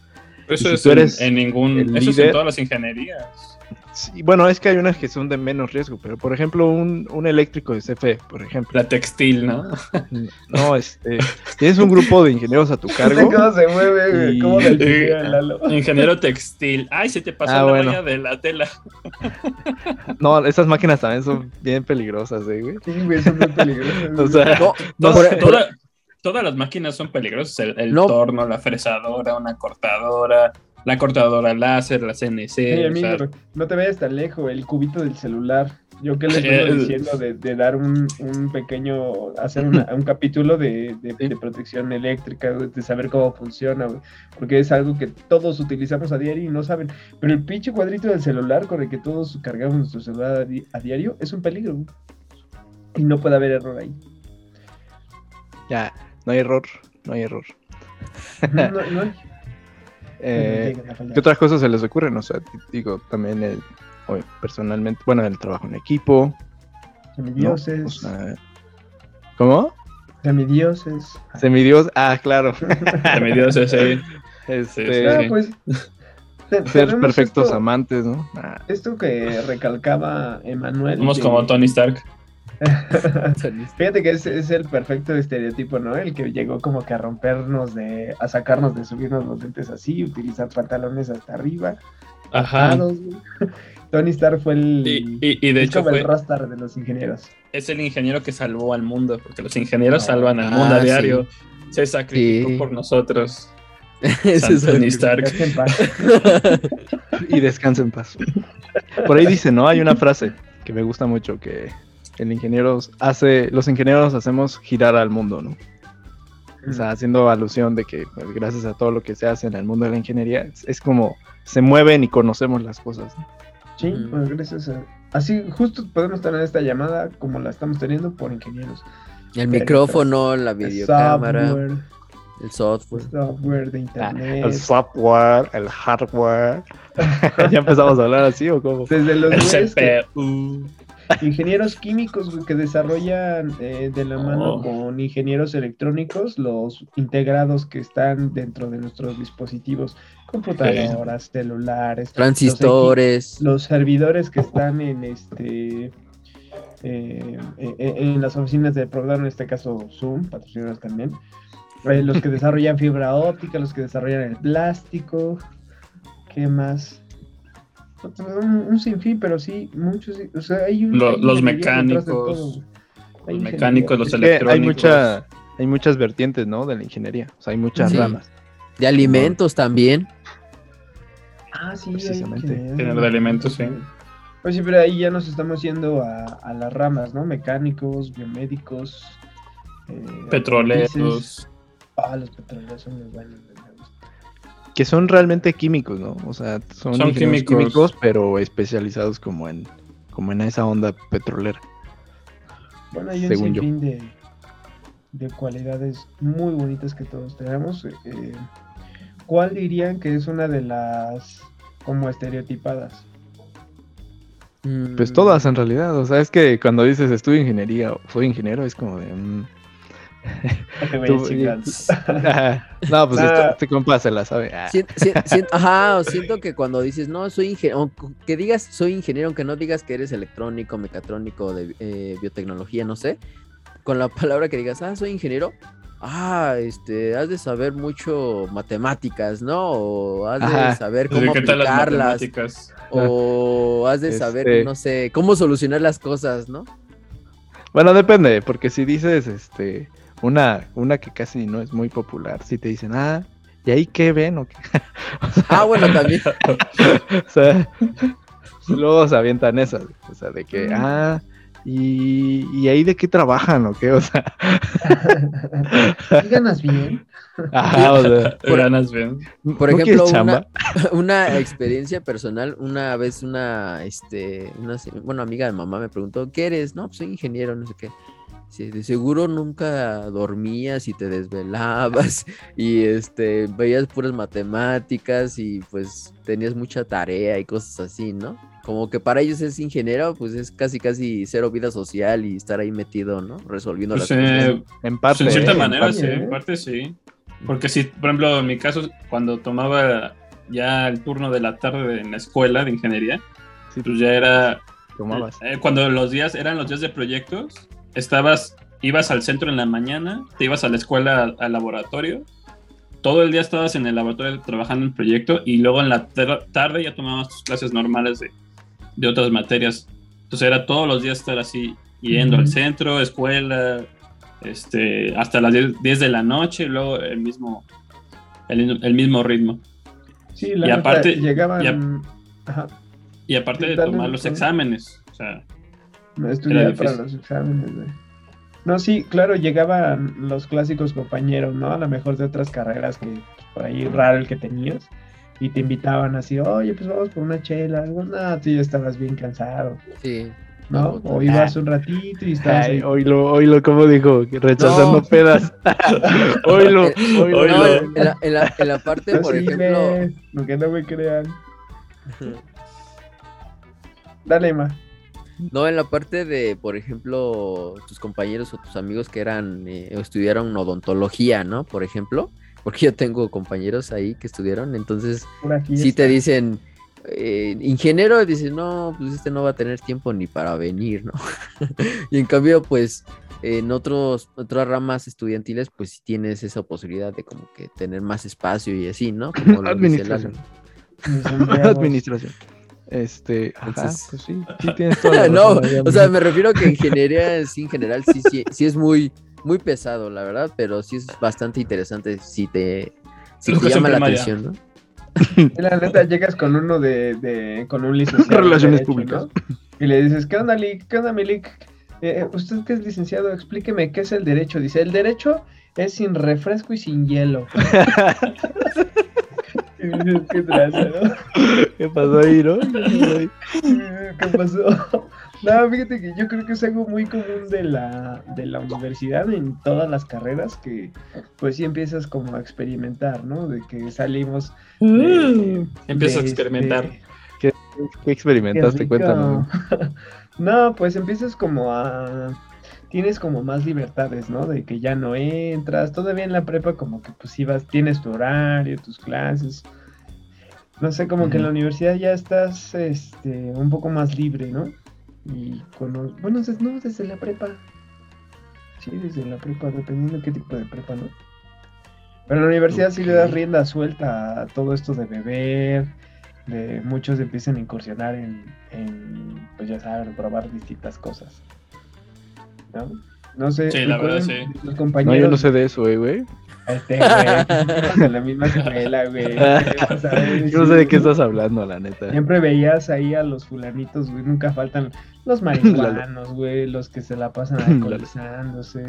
Speaker 3: Eso
Speaker 1: si
Speaker 3: es en-
Speaker 1: eres
Speaker 3: en, ningún. Eso es en todas las ingenierías.
Speaker 1: Sí, bueno, es que hay unas que son de menos riesgo, pero por ejemplo, un, un eléctrico de CFE, por ejemplo,
Speaker 3: La textil, ¿no?
Speaker 1: no, este, tienes un grupo de ingenieros a tu cargo.
Speaker 4: ¿Cómo se mueve? güey?
Speaker 1: Y-
Speaker 4: ¿Cómo le
Speaker 3: y-
Speaker 4: diría Lalo?
Speaker 3: Ingeniero textil. Ay, se te pasó
Speaker 1: Ah,
Speaker 3: la
Speaker 1: bueno.
Speaker 3: valla de la tela.
Speaker 1: No, esas máquinas también son bien peligrosas, ¿eh, güey.
Speaker 4: Sí, güey, son muy peligrosos.
Speaker 1: O sea,
Speaker 2: no,
Speaker 1: no
Speaker 3: Toda-
Speaker 1: sé.
Speaker 3: toda- todas las máquinas son peligrosas. El, el
Speaker 2: No.
Speaker 3: torno, la fresadora, una cortadora, la cortadora láser, la CNC.
Speaker 4: Hey,
Speaker 3: o
Speaker 4: amigo,
Speaker 3: sea,
Speaker 4: no te vayas tan lejos, el cubito del celular. Yo que les vengo diciendo de, de dar un, un pequeño, hacer una- un capítulo de, de-
Speaker 1: Sí.
Speaker 4: de protección eléctrica, de saber cómo funciona, güey, porque es algo que todos utilizamos a diario y no saben. Pero el pinche cuadrito del celular con el que todos cargamos nuestro celular a, di- a diario es un peligro. Y no puede haber error ahí.
Speaker 1: ya, no hay error, no hay error.
Speaker 4: No, no, no hay.
Speaker 1: Eh,
Speaker 4: No.
Speaker 1: ¿Qué otras cosas se les ocurren? O sea, digo, también el, personalmente, bueno, el trabajo en equipo, ¿no?
Speaker 4: Semidioses,
Speaker 1: O sea, ¿Cómo?
Speaker 4: semidioses.
Speaker 1: Semidios, ah, claro.
Speaker 3: se me dio ese- ese-
Speaker 1: Este,
Speaker 4: Ah,
Speaker 3: sí.
Speaker 4: pues, te-
Speaker 1: ser perfectos
Speaker 4: esto-
Speaker 1: amantes, ¿no? Ah,
Speaker 4: Esto que recalcaba Emanuel.
Speaker 3: Somos
Speaker 4: que-
Speaker 3: como Tony Stark.
Speaker 4: Fíjate que es, es el perfecto estereotipo, ¿no? El que llegó como que a rompernos de, a sacarnos de subirnos los lentes así, utilizar pantalones hasta arriba,
Speaker 3: Ajá.
Speaker 4: atados. Tony Stark fue el,
Speaker 3: Y, y- y de hecho
Speaker 4: como el
Speaker 3: fue,
Speaker 4: rastar de los ingenieros.
Speaker 3: es el ingeniero que salvó al mundo, porque los ingenieros
Speaker 4: Ah,
Speaker 3: salvan al mundo
Speaker 2: ah,
Speaker 3: a diario.
Speaker 2: sí.
Speaker 3: Se sacrificó
Speaker 2: Sí.
Speaker 3: por nosotros.
Speaker 2: Ese es
Speaker 3: Tony Stark.
Speaker 4: Deja en paz.
Speaker 1: y descansa en paz. Por ahí dice, ¿no? Hay una frase que me gusta mucho que el ingeniero hace, los ingenieros hacemos girar al mundo, ¿no? O sea, haciendo alusión de que pues, gracias a todo lo que se hace en el mundo de la ingeniería, es, es como se mueven y conocemos las cosas. ¿no?
Speaker 4: Sí, pues gracias a... Así justo podemos tener esta llamada como la estamos teniendo por ingenieros.
Speaker 2: El micrófono, la
Speaker 4: El
Speaker 2: videocámara,
Speaker 4: software,
Speaker 2: el software.
Speaker 4: software de
Speaker 1: Ah,
Speaker 4: internet.
Speaker 1: el software, el hardware. ya empezamos a hablar así o cómo.
Speaker 4: Desde los
Speaker 3: El
Speaker 4: que-
Speaker 3: CPU.
Speaker 4: Ingenieros químicos güey, que desarrollan eh, de la mano
Speaker 3: Oh.
Speaker 4: con ingenieros electrónicos los integrados que están dentro de nuestros dispositivos, computadoras, celulares,
Speaker 2: Transistores.
Speaker 4: los, servidores que están en este eh, eh, eh, en las oficinas del proveedor, en este caso Zoom, patrocinados también, eh, los que desarrollan fibra óptica, los que desarrollan el plástico, ¿qué más? Un, un sinfín, pero sí, muchos, o sea, hay un-
Speaker 3: Lo-
Speaker 4: hay
Speaker 3: los mecánicos.
Speaker 4: Hay
Speaker 3: Los mecánicos, los
Speaker 1: Es que hay
Speaker 3: electrónicos.
Speaker 1: mucha, hay muchas vertientes, ¿no? De la ingeniería. O sea, hay muchas
Speaker 2: Sí.
Speaker 1: ramas.
Speaker 2: De alimentos también.
Speaker 4: Ah, sí,
Speaker 1: Precisamente.
Speaker 3: de alimentos, sí.
Speaker 4: Pues sí, pero ahí ya nos estamos yendo a, a las ramas, ¿no? Mecánicos, biomédicos, eh.
Speaker 3: Petroleros.
Speaker 4: Ah, los petroleros son muy buenos.
Speaker 1: Que son realmente químicos, ¿no? O sea, son,
Speaker 3: químicos.
Speaker 1: químicos, pero especializados como en, como en esa onda petrolera.
Speaker 4: Bueno, hay un
Speaker 1: Según yo.
Speaker 4: de, de cualidades muy bonitas que todos tenemos. eh, ¿Cuál dirían que es una de las como estereotipadas?
Speaker 1: Pues todas en realidad, o sea, es que cuando dices estudio ingeniería o soy ingeniero, es como de... mm, No, pues
Speaker 4: Ah.
Speaker 1: este, este compa se la sabe. Ah.
Speaker 2: Sien- sien- sien- ajá, o siento que cuando dices, no, soy ingeniero, que digas soy ingeniero, aunque no digas que eres electrónico, mecatrónico, de eh, biotecnología, no sé, con la palabra que digas, ah, soy ingeniero, ah, este, has de saber mucho matemáticas, ¿no? O has de saber cómo
Speaker 3: ¿Qué tal las
Speaker 2: aplicarlas,
Speaker 3: matemáticas?
Speaker 2: o has de saber,
Speaker 1: Este-
Speaker 2: no sé, cómo solucionar las cosas, ¿no?
Speaker 1: Bueno, depende, porque si dices este una, una que casi no es muy popular, si te dicen, ah, ¿y ahí qué ven? o qué?"
Speaker 2: Ah, bueno, también.
Speaker 1: o sea, luego se avientan esas, o sea, de que, ah, ¿y, y ahí de qué trabajan o qué? O sea,
Speaker 4: ¿Sí ganas bien?
Speaker 1: ajá, o sea,
Speaker 3: Ganas bien.
Speaker 2: Por
Speaker 1: ¿no
Speaker 2: ejemplo, una, una experiencia personal, una vez una, este, una, bueno, amiga de mamá me preguntó, ¿qué eres? No, pues soy ingeniero, no sé qué. Dice, de seguro nunca dormías y te desvelabas y este, veías puras matemáticas y pues tenías mucha tarea y cosas así, ¿no? Como que para ellos es ingeniero, pues es casi casi cero vida social y estar ahí metido, ¿no? Resolviendo
Speaker 3: Pues,
Speaker 2: las cosas.
Speaker 3: eh,
Speaker 1: En
Speaker 3: pues,
Speaker 1: parte.
Speaker 3: en cierta
Speaker 1: ¿eh? En
Speaker 3: manera,
Speaker 1: parte.
Speaker 3: sí,
Speaker 4: ¿eh?
Speaker 3: en parte sí. Porque si, por ejemplo, en mi caso, cuando tomaba ya el turno de la tarde en la escuela de ingeniería,
Speaker 1: Sí,
Speaker 3: pues ya era
Speaker 1: tomabas.
Speaker 3: Eh, cuando los días eran los días de proyectos, estabas, ibas al centro en la mañana, te ibas a la escuela al, laboratorio, todo el día estabas en el laboratorio trabajando en el proyecto y luego en la tarde ya tomabas tus clases normales de, de otras materias. Entonces era todos los días estar así, yendo al centro, escuela, este, hasta las 10, 10 de la noche y luego el mismo, el, el mismo ritmo.
Speaker 4: Sí, la
Speaker 3: Y aparte-
Speaker 4: llegaban
Speaker 3: y
Speaker 4: ajá,
Speaker 3: Y aparte de tomar los exámenes, o sea,
Speaker 4: a estudiar para los exámenes, güey. No, sí, claro, llegaban los clásicos compañeros, ¿no? A lo mejor de otras carreras que pues, por ahí raro el que tenías. Y te invitaban así, oye, pues vamos por una chela. Algo, no, tú ya estabas bien cansado,
Speaker 2: Sí.
Speaker 4: ¿no?
Speaker 2: No,
Speaker 4: O ibas un ratito y estabas
Speaker 1: Ay,
Speaker 4: ahí.
Speaker 1: oílo, oílo, como dijo, que rechazando
Speaker 2: No.
Speaker 1: pedas. oílo,
Speaker 2: Eh,
Speaker 1: oílo.
Speaker 3: Oílo.
Speaker 2: No, en la, en la- en la parte, por
Speaker 4: Así,
Speaker 2: ejemplo,
Speaker 4: ve, Aunque no me crean. Dale, Ma.
Speaker 2: No, en la parte de, por ejemplo, tus compañeros o tus amigos que eran eh, o estudiaron odontología, ¿no? Por ejemplo, porque yo tengo compañeros ahí que estudiaron, entonces
Speaker 4: fiesta.
Speaker 2: te dicen eh, ingeniero, dices, no, pues este no va a tener tiempo ni para venir, ¿no? y en cambio, pues en otros, otras ramas estudiantiles, pues sí tienes esa posibilidad de como que tener más espacio y así, ¿no? Como lo dice
Speaker 1: Administración. Administración. Este, ajá,
Speaker 2: Entonces-
Speaker 1: pues sí, sí tienes toda la
Speaker 2: no,
Speaker 1: razón
Speaker 2: o sea, me refiero que ingeniería sí, en general sí, sí, sí es muy, muy pesado, la verdad, pero sí es bastante interesante si te, si te
Speaker 3: Educación
Speaker 2: llama la
Speaker 3: primaria.
Speaker 2: atención, ¿no?
Speaker 4: La neta, llegas con uno de, de con un licenciado. en
Speaker 1: Relaciones
Speaker 4: Derecho,
Speaker 1: públicas.
Speaker 4: ¿no? Y le dices, ¿qué onda, Lick? ¿Qué onda, mi Lick? Eh, usted que es licenciado, explíqueme qué es el derecho. Dice, el derecho es sin refresco y sin hielo. ¿Qué traza, no?
Speaker 1: ¿Qué pasó ahí, no? ¿Qué pasó ahí?
Speaker 4: ¿Qué pasó? No, fíjate que yo creo que es algo muy común de la, de la universidad en todas las carreras que pues sí empiezas como a experimentar, ¿no? De que salimos de-
Speaker 3: Empiezas a
Speaker 4: de
Speaker 3: experimentar.
Speaker 4: este-
Speaker 1: ¿Qué
Speaker 4: Qué
Speaker 1: experimentaste? Cuéntanos.
Speaker 4: no, pues empiezas como a... Tienes como más libertades, ¿no? De que ya no entras. Todavía en la prepa como que pues ibas, tienes tu horario, tus clases. No sé, como que en la universidad ya estás este, un poco más libre, ¿no? Y cuando... Bueno, no, desde la prepa. Sí, desde la prepa, dependiendo de qué tipo de prepa, ¿no? Pero en la universidad sí le das rienda suelta a todo esto de beber, de muchos empiezan a incursionar en, en, pues ya saben, probar distintas cosas. ¿No? No sé.
Speaker 3: Sí, la verdad, sí.
Speaker 4: Los
Speaker 1: No,
Speaker 4: compañeros.
Speaker 1: yo no sé de eso, eh, güey.
Speaker 4: Este, güey, la misma escuela, güey.
Speaker 1: Yo no sé de qué estás hablando, la neta.
Speaker 4: Siempre veías ahí a los fulanitos, güey, nunca faltan los marihuanos, güey, los que se la pasan alcoholizándose,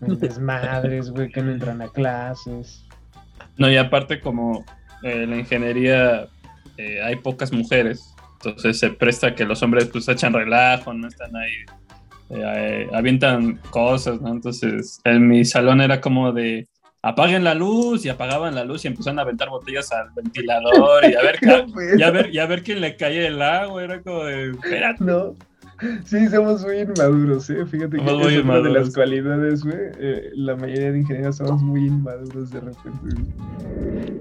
Speaker 4: desmadres, güey, que no entran a clases.
Speaker 3: No, y aparte como eh, la ingeniería eh, hay pocas mujeres, entonces se presta que los hombres pues echan relajo, no están ahí, eh, avientan cosas, ¿no? Entonces en mi salón era como de apaguen la luz y apagaban la luz y empezaron a aventar botellas al ventilador y a ver, y a ver, y a ver quién le cae el agua, era como de, espérate.
Speaker 4: No. Sí, somos muy inmaduros, ¿eh? Fíjate que
Speaker 3: Somos
Speaker 4: es una de las cualidades, güey. Eh, la mayoría de ingenieros somos muy inmaduros de repente.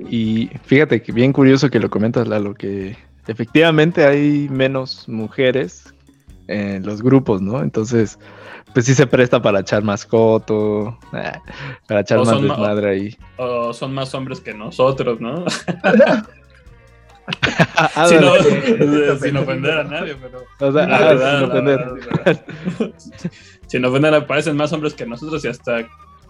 Speaker 1: Y fíjate que bien curioso que lo comentas, Lalo, que efectivamente hay menos mujeres en los grupos, ¿no? Entonces, pues sí se presta para echar más coto, eh, para echar
Speaker 3: O
Speaker 1: más desmadre ahí.
Speaker 3: O son más hombres que nosotros, ¿no?
Speaker 1: Ah,
Speaker 3: sin, no- sin ofender a nadie, pero...
Speaker 1: O sea, ah,
Speaker 3: verdad,
Speaker 1: sin ofender.
Speaker 3: verdad. Sin ofender, parecen más hombres que nosotros y hasta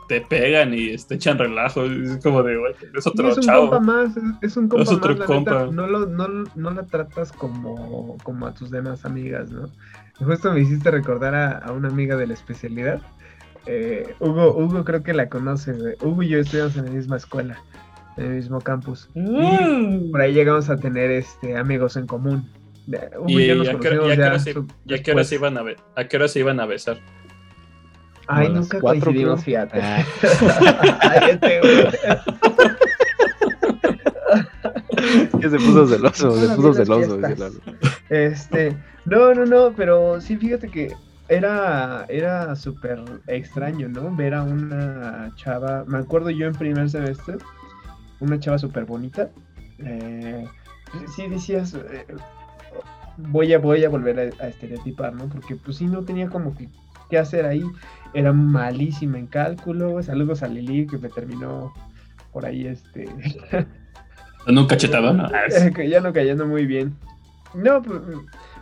Speaker 3: te pegan y te echan relajo. Es como de, güey, es otro
Speaker 4: es un
Speaker 3: chavo.
Speaker 4: compa más, es, es un compa
Speaker 3: Es otro
Speaker 4: más, la neta.
Speaker 3: compa.
Speaker 4: No, lo, no, no la tratas como, como a tus demás amigas, ¿no? Justo me hiciste recordar a, a una amiga de la especialidad. Eh, Hugo, Hugo creo que la conoce, güey. Hugo y yo estudiamos en la misma escuela, en el mismo campus.
Speaker 3: Mm.
Speaker 4: Por ahí llegamos a tener este amigos en común. Hugo y,
Speaker 3: ¿Y
Speaker 4: yo nos conocimos
Speaker 3: y
Speaker 4: ya
Speaker 3: se- y hora se iban a, be- a qué hora se iban a besar?
Speaker 4: Ay,
Speaker 1: Como
Speaker 4: nunca
Speaker 1: cuatro,
Speaker 4: coincidimos,
Speaker 1: creo.
Speaker 4: fíjate.
Speaker 1: Ah.
Speaker 4: Ay, este, güey.
Speaker 1: Que se puso celoso, se puso celoso.
Speaker 4: Este, no, no, no, pero sí, fíjate que era, era súper extraño, ¿no? Ver a una chava, me acuerdo yo en primer semestre, una chava súper bonita. eh, sí decías, eh, voy a, voy a volver a, a estereotipar, ¿no? Porque pues sí no tenía como que qué hacer ahí. Era malísima en cálculo. Saludos a Lili que me terminó por ahí este.
Speaker 3: No.
Speaker 4: Eh, que ya no cayendo muy bien. No, pues,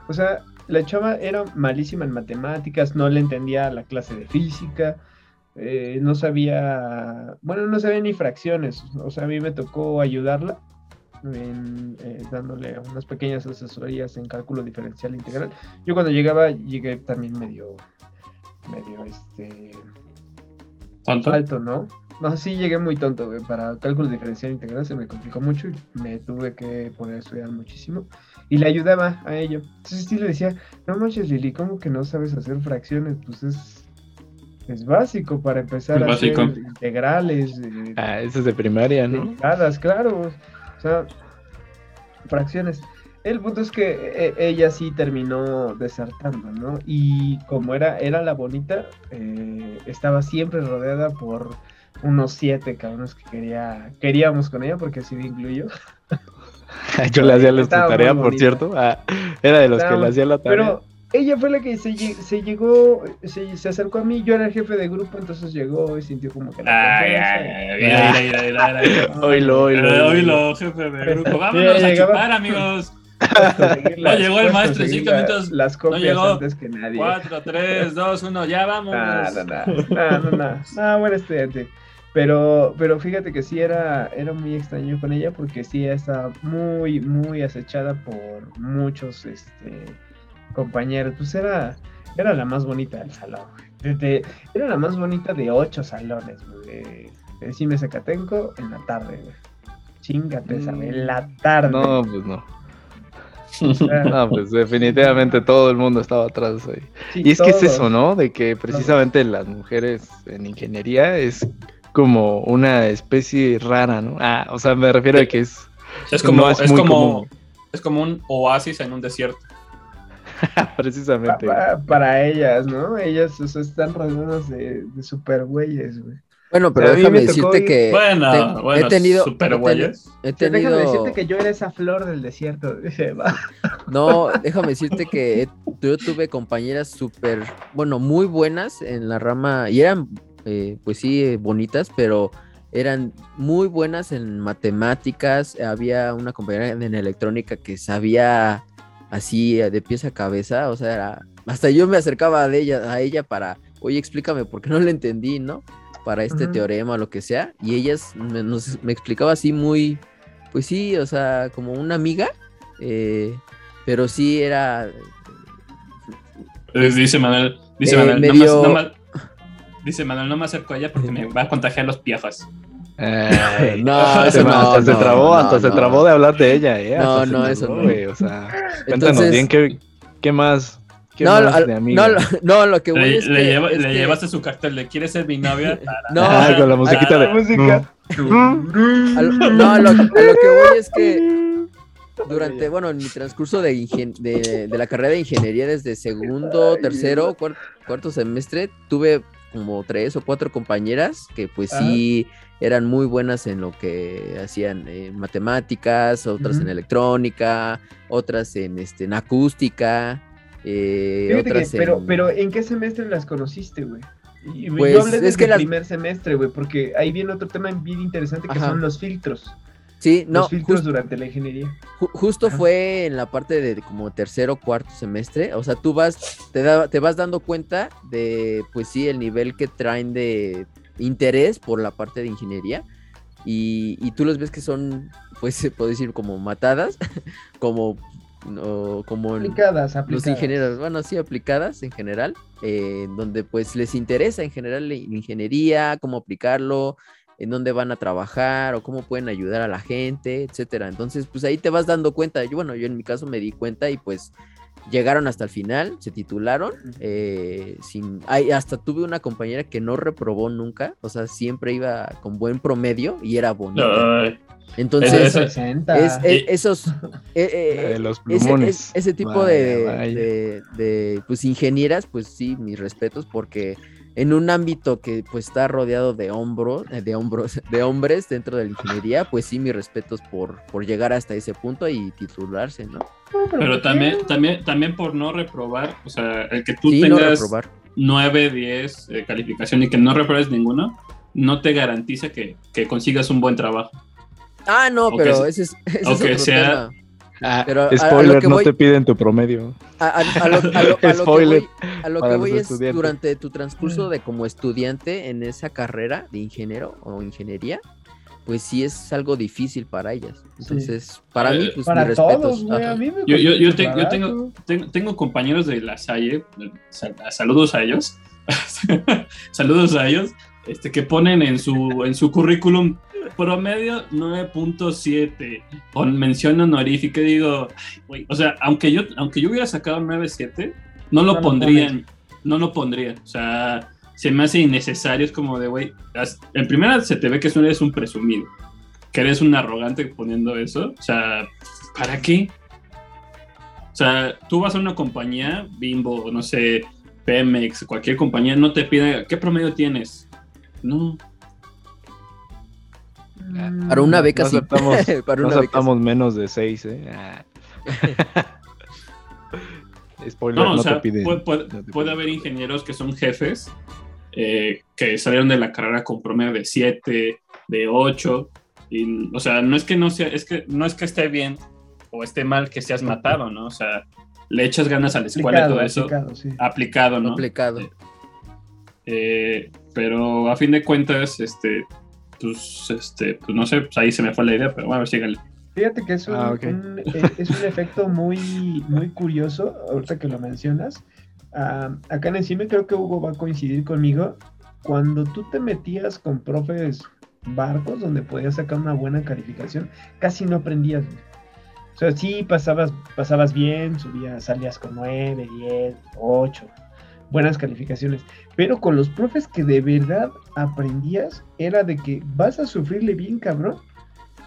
Speaker 4: o sea, la chava era malísima en matemáticas, no le entendía la clase de física, eh, no sabía, bueno, no sabía ni fracciones, o sea, a mí me tocó ayudarla en, eh, dándole unas pequeñas asesorías en cálculo diferencial integral. Yo cuando llegaba, llegué también medio, medio, este,
Speaker 3: ¿Tonto?
Speaker 4: alto, ¿no? No, sí llegué muy tonto, güey. Para cálculo diferencial integral se me complicó mucho y me tuve que poner a estudiar muchísimo. Y le ayudaba a ello. Entonces sí le decía, no manches, Lili, ¿cómo que no sabes hacer fracciones? Pues es, es básico para empezar
Speaker 3: Es
Speaker 4: a hacer
Speaker 3: básico.
Speaker 4: integrales, eh,
Speaker 1: Ah, eso es de primaria, ¿no?
Speaker 4: claro. O sea, fracciones. El punto es que eh, ella sí terminó desertando, ¿no? Y como era, era la bonita, eh, estaba siempre rodeada por unos siete cabrones que quería, queríamos con ella, porque así me incluyo.
Speaker 1: Yo le hacía la tarea, por
Speaker 4: bonita.
Speaker 1: cierto. Ah, era de los que le hacía la tarea.
Speaker 4: Pero ella fue la que se, se llegó, se, se acercó a mí, yo era el jefe de grupo, entonces llegó y sintió como que la
Speaker 3: Ay, ay, ay, mira, jefe de grupo. Vámonos a
Speaker 4: llegaba-
Speaker 3: chupar, amigos. No llegó el maestro en cinco minutos.
Speaker 4: Las copias
Speaker 3: llegó.
Speaker 4: antes que nadie.
Speaker 3: 4, 3, 2, 1, ya vamos.
Speaker 4: No, no, no, no, no, no, no, buen estudiante. Pero, pero fíjate que sí era, era muy extraño con ella porque sí estaba muy, muy acechada por muchos este, compañeros. Pues era, era la más bonita del salón. Desde- era la más bonita de ocho salones. De, de Cime Zacatenco en la tarde, güey. Chingate güey, en la tarde.
Speaker 1: No, pues no. No, pues definitivamente todo el mundo estaba atrás ahí.
Speaker 4: sí,
Speaker 1: Y es que es eso, ¿no? De que precisamente las mujeres en ingeniería es como una especie rara, ¿no? Ah, o sea, me refiero a que es
Speaker 3: Es como,
Speaker 1: No
Speaker 3: es,
Speaker 1: es muy
Speaker 3: como,
Speaker 1: común.
Speaker 3: es como un oasis en un desierto.
Speaker 1: Precisamente.
Speaker 4: pa- para ellas, ¿no? Ellas o sea, están rodeadas de, de super güeyes, güey.
Speaker 2: Bueno, pero déjame decirte
Speaker 4: ir-
Speaker 2: que
Speaker 3: Bueno,
Speaker 2: te-
Speaker 3: bueno,
Speaker 2: he tenido-
Speaker 3: super
Speaker 2: he he
Speaker 4: O sea, Déjame
Speaker 2: tenido...
Speaker 4: decirte que yo era esa flor del desierto. Dice, va.
Speaker 2: No, déjame decirte que he- yo tuve compañeras súper, bueno, muy buenas en la rama, y eran, eh, pues sí, eh, bonitas, pero eran muy buenas en matemáticas. Había una compañera en electrónica que sabía así eh, de pies a cabeza, o sea, era- hasta yo me acercaba de ella, a ella para, oye, explícame, porque no lo entendí, ¿no? Para este teorema o lo que sea, y ellas me, nos- me explicaba así muy, pues sí, o sea, como una amiga. eh, pero sí era
Speaker 3: Dice Manuel, dice
Speaker 2: Eh,
Speaker 3: Manuel, no
Speaker 2: medio-
Speaker 3: más- no más- dice Manuel, no me acerco a ella porque me va a contagiar los piojos.
Speaker 1: Ay,
Speaker 2: No,
Speaker 1: hasta
Speaker 2: no,
Speaker 1: hasta se trabó,
Speaker 2: no,
Speaker 1: hasta se
Speaker 2: no.
Speaker 1: trabó de hablar de ella, ¿eh?
Speaker 2: No, no, eso
Speaker 1: trabó,
Speaker 2: no.
Speaker 1: O sea, cuéntanos
Speaker 2: Entonces-
Speaker 1: bien qué, qué más, qué
Speaker 2: No,
Speaker 1: más
Speaker 2: lo-
Speaker 1: de amiga.
Speaker 2: no, lo- no, lo que voy
Speaker 3: Le,
Speaker 2: es
Speaker 3: le
Speaker 2: que-
Speaker 3: lleva-
Speaker 2: es
Speaker 3: le
Speaker 2: que-
Speaker 3: llevaste su cartel de ¿quieres ser mi novia?
Speaker 2: No,
Speaker 1: Ah, con la musiquita de...
Speaker 4: música.
Speaker 2: lo- no, a lo, a lo que voy es que durante, bueno, en mi transcurso de, ingen- de, de la carrera de ingeniería desde segundo, tercero, cuar- cuarto semestre, tuve como tres o cuatro compañeras que pues
Speaker 4: Ajá.
Speaker 2: sí eran muy buenas en lo que hacían en matemáticas, otras en electrónica, otras en, este, en acústica, eh,
Speaker 4: que, pero,
Speaker 2: en...
Speaker 4: pero ¿en qué semestre las conociste, güey? Y-
Speaker 2: Pues,
Speaker 4: yo hablé
Speaker 2: es
Speaker 4: desde
Speaker 2: que
Speaker 4: el primer semestre, güey, porque ahí viene otro tema bien interesante que
Speaker 2: Ajá.
Speaker 4: son los filtros.
Speaker 2: Sí, no,
Speaker 4: los filtros
Speaker 2: jus-
Speaker 4: durante la ingeniería.
Speaker 2: Ju- justo
Speaker 4: Ajá.
Speaker 2: fue en la parte de, como tercero cuarto semestre, o sea, tú vas, te, da- te vas dando cuenta de, pues sí, el nivel que traen de interés por la parte de ingeniería y, y tú los ves que son, pues se puede decir como matadas, como, o como en-
Speaker 4: Aplicadas,
Speaker 2: los
Speaker 4: aplicadas.
Speaker 2: ingenieros, bueno, sí, aplicadas en general, eh, donde pues les interesa en general la ingeniería, cómo aplicarlo, en dónde van a trabajar o cómo pueden ayudar a la gente, etcétera. Entonces, pues ahí te vas dando cuenta. Yo, bueno, yo en mi caso me di cuenta y pues llegaron hasta el final, se titularon. eh, sin, ay, hasta tuve una compañera que no reprobó nunca, o sea, siempre iba con buen promedio y era bonita.
Speaker 3: Ay,
Speaker 2: Entonces,
Speaker 3: Eso-
Speaker 4: 60.
Speaker 2: es, es-
Speaker 3: Y-
Speaker 2: esos eh, eh,
Speaker 1: los
Speaker 2: ese,
Speaker 1: plumones.
Speaker 2: es- ese tipo
Speaker 1: Vaya,
Speaker 2: de,
Speaker 1: vaya.
Speaker 2: de- de, pues ingenieras, pues sí, mis respetos, porque en un ámbito que pues está rodeado de hombros, eh, de hombros, de hombres dentro de la ingeniería, pues sí, mis respetos por, por llegar hasta ese punto y titularse, ¿no?
Speaker 4: No,
Speaker 3: Pero
Speaker 4: ¿por
Speaker 3: también, también, también por no reprobar, o sea, el que tú
Speaker 2: sí, no
Speaker 3: tengas
Speaker 2: reprobar.
Speaker 3: 9, 10 de calificación y que no repruebes ninguno, no te garantiza que, que consigas un buen trabajo.
Speaker 2: Ah, no,
Speaker 3: o
Speaker 2: pero
Speaker 3: que-
Speaker 2: ese es, ese
Speaker 3: o
Speaker 2: es
Speaker 3: que
Speaker 2: otro
Speaker 3: sea-
Speaker 2: tema.
Speaker 1: Ah,
Speaker 2: Pero a- a lo
Speaker 1: spoiler,
Speaker 2: que
Speaker 1: no
Speaker 2: voy-
Speaker 1: te piden tu promedio.
Speaker 2: A, a- a lo, a lo- a lo que
Speaker 1: Spoiler
Speaker 2: voy, a lo
Speaker 1: para
Speaker 2: que
Speaker 1: los
Speaker 2: voy es
Speaker 1: estudiantes.
Speaker 2: durante tu transcurso de como estudiante en esa carrera de ingeniero o ingeniería, pues sí es algo difícil para ellas. Entonces, para mí,
Speaker 3: Eh,
Speaker 2: pues
Speaker 4: Para
Speaker 2: mis respetos.
Speaker 4: todos, güey.
Speaker 2: Ajá.
Speaker 4: A mí me
Speaker 3: Yo, yo, yo, te- yo tengo, tengo, tengo compañeros de la Salle, sal- saludos a ellos, saludos a ellos, este, que ponen en su, en su currículum promedio 9.7 con mención honorífica. Digo, o sea, aunque yo, aunque yo hubiera sacado 9.7, no lo
Speaker 4: No lo
Speaker 3: pondría,
Speaker 4: pones.
Speaker 3: en- no lo pondría, o sea, se me hace innecesario, es como de, güey, en primera se te ve que eres un presumido, que eres un arrogante poniendo eso, o sea, ¿para qué? O sea, tú vas a una compañía, Bimbo, no sé, Pemex, cualquier compañía, no te pide, ¿qué promedio tienes? No.
Speaker 2: Para una beca
Speaker 1: no
Speaker 2: sí.
Speaker 1: aceptamos,
Speaker 2: Para
Speaker 1: no
Speaker 2: una beca
Speaker 1: aceptamos menos de 6, ¿eh? Ah. Spoiler,
Speaker 3: No,
Speaker 1: no,
Speaker 3: o sea,
Speaker 1: te piden.
Speaker 3: puede, puede-
Speaker 1: no te
Speaker 3: puede
Speaker 1: piden.
Speaker 3: haber ingenieros que son jefes eh, que salieron de la carrera con promedio de 7, de 8. Y, o sea, no es que no sea, es que no es que esté bien o esté mal que seas matado, ¿no? O sea, le echas ganas a la escuela y todo eso.
Speaker 4: aplicado, sí.
Speaker 3: Aplicado, ¿no?
Speaker 2: Complicado.
Speaker 3: Eh, pero a fin de cuentas, este, pues, este, pues no sé, pues ahí se me fue la idea, pero bueno, síganle.
Speaker 4: Fíjate que es un,
Speaker 1: Ah,
Speaker 4: un- eh, es un efecto muy, muy curioso, ahorita que lo mencionas. Acá en encima creo que Hugo va a coincidir conmigo. Cuando tú te metías con profes barcos donde podías sacar una buena calificación, casi no aprendías. O sea, sí pasabas, pasabas bien, subías, salías con 9, 10, 8, buenas calificaciones. Pero con los profes que de verdad aprendías, era de que vas a sufrirle bien, cabrón.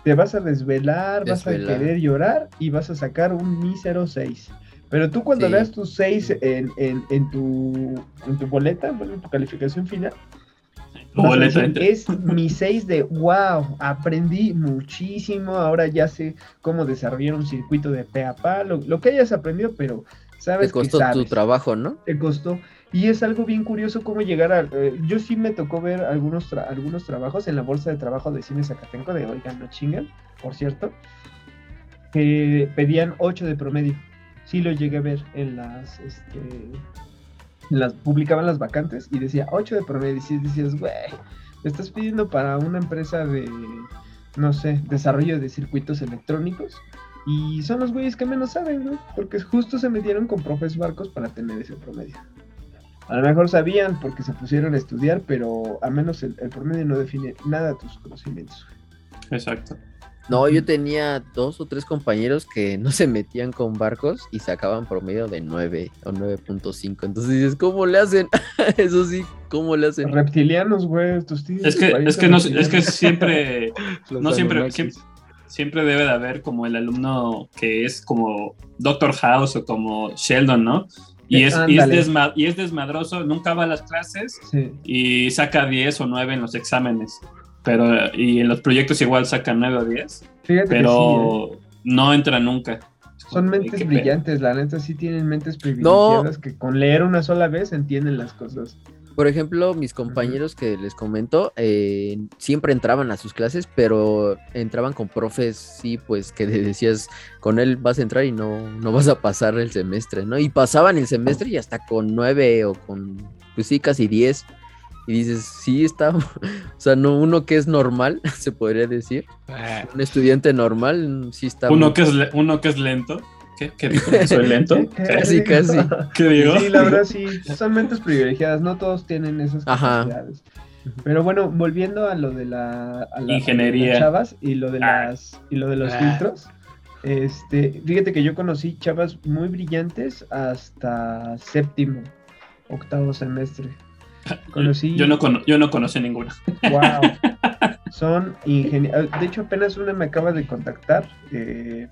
Speaker 4: Te vas a desvelar, vas a querer llorar y vas a sacar un mísero 6. Pero tú cuando
Speaker 2: Sí.
Speaker 4: veas tu 6 en, en, en tu, en tu boleta, bueno, en tu calificación final, decir, es mi 6 de wow, aprendí muchísimo, ahora ya sé cómo desarrollar un circuito de pe a pa, lo, lo que hayas aprendido, pero sabes
Speaker 2: Te costó
Speaker 4: que
Speaker 2: tu trabajo, ¿no?
Speaker 4: te costó. Y es algo bien curioso cómo llegar a... eh, yo sí me tocó ver algunos, tra- algunos trabajos en la bolsa de trabajo de Cine Zacatenco, de Oigan, no chingan, por cierto, que pedían 8 de promedio. Sí lo llegué a ver en las... Este, las publicaban las vacantes y decía 8 de promedio. Y sí decías, güey, te estás pidiendo para una empresa de, no sé, desarrollo de circuitos electrónicos. Y son los güeyes que menos saben, güey, porque justo se metieron con profes barcos para tener ese promedio. A lo mejor sabían porque se pusieron a estudiar, pero a menos el, el promedio no define nada tus conocimientos.
Speaker 3: Exacto.
Speaker 2: No, yo tenía dos o tres compañeros que no se metían con barcos y sacaban promedio de 9 o 9.5. Entonces dices, ¿cómo le hacen? Eso sí, ¿cómo le hacen?
Speaker 4: Reptilianos, güey, tus tíos.
Speaker 3: Es que, es que, no, es que siempre, no siempre, siempre debe de haber como el alumno que es como Doctor House o como Sheldon, ¿no? Y es, y es, desma- y es desmadroso, nunca va a las clases
Speaker 4: Sí.
Speaker 3: y saca 10 o 9 en los exámenes. Pero, y en los proyectos igual saca 9 o 10,
Speaker 4: Fíjate que sí, ¿eh?
Speaker 3: pero no entra nunca.
Speaker 4: Son mentes
Speaker 3: ¿qué
Speaker 4: brillantes, la neta sí tienen mentes privilegiadas que con leer una sola vez entienden las cosas.
Speaker 2: Por ejemplo, mis compañeros que les comento, eh, siempre entraban a sus clases, pero entraban con profes, sí, pues que decías, con él vas a entrar y no, no vas a pasar el semestre, ¿no? Y pasaban el semestre y hasta con nueve o con, pues sí, casi diez. Y dices, sí, está, o sea, no uno que es normal, se podría decir,
Speaker 1: Ah,
Speaker 2: un estudiante normal, sí está.
Speaker 3: Uno
Speaker 2: muy-
Speaker 3: que es, uno que es lento. ¿Qué, qué dijo? ¿Soy lento?
Speaker 4: ¿Qué-
Speaker 3: ¿Qué,
Speaker 2: Casi, casi.
Speaker 3: ¿Qué digo?
Speaker 4: Sí, la verdad sí, son mentes privilegiadas, no todos tienen esas
Speaker 2: Ajá.
Speaker 4: capacidades. Pero bueno, volviendo a lo de la a la-
Speaker 3: Ingeniería.
Speaker 4: a las chavas y lo de
Speaker 3: Ah.
Speaker 4: las y lo de los
Speaker 1: Ah.
Speaker 4: filtros. Este, fíjate que yo conocí chavas muy brillantes hasta séptimo, octavo semestre. Conocí
Speaker 3: Yo no, cono- yo no conocí ninguna.
Speaker 4: Wow. Son ingenios. De hecho, apenas una me acaba de contactar. eh,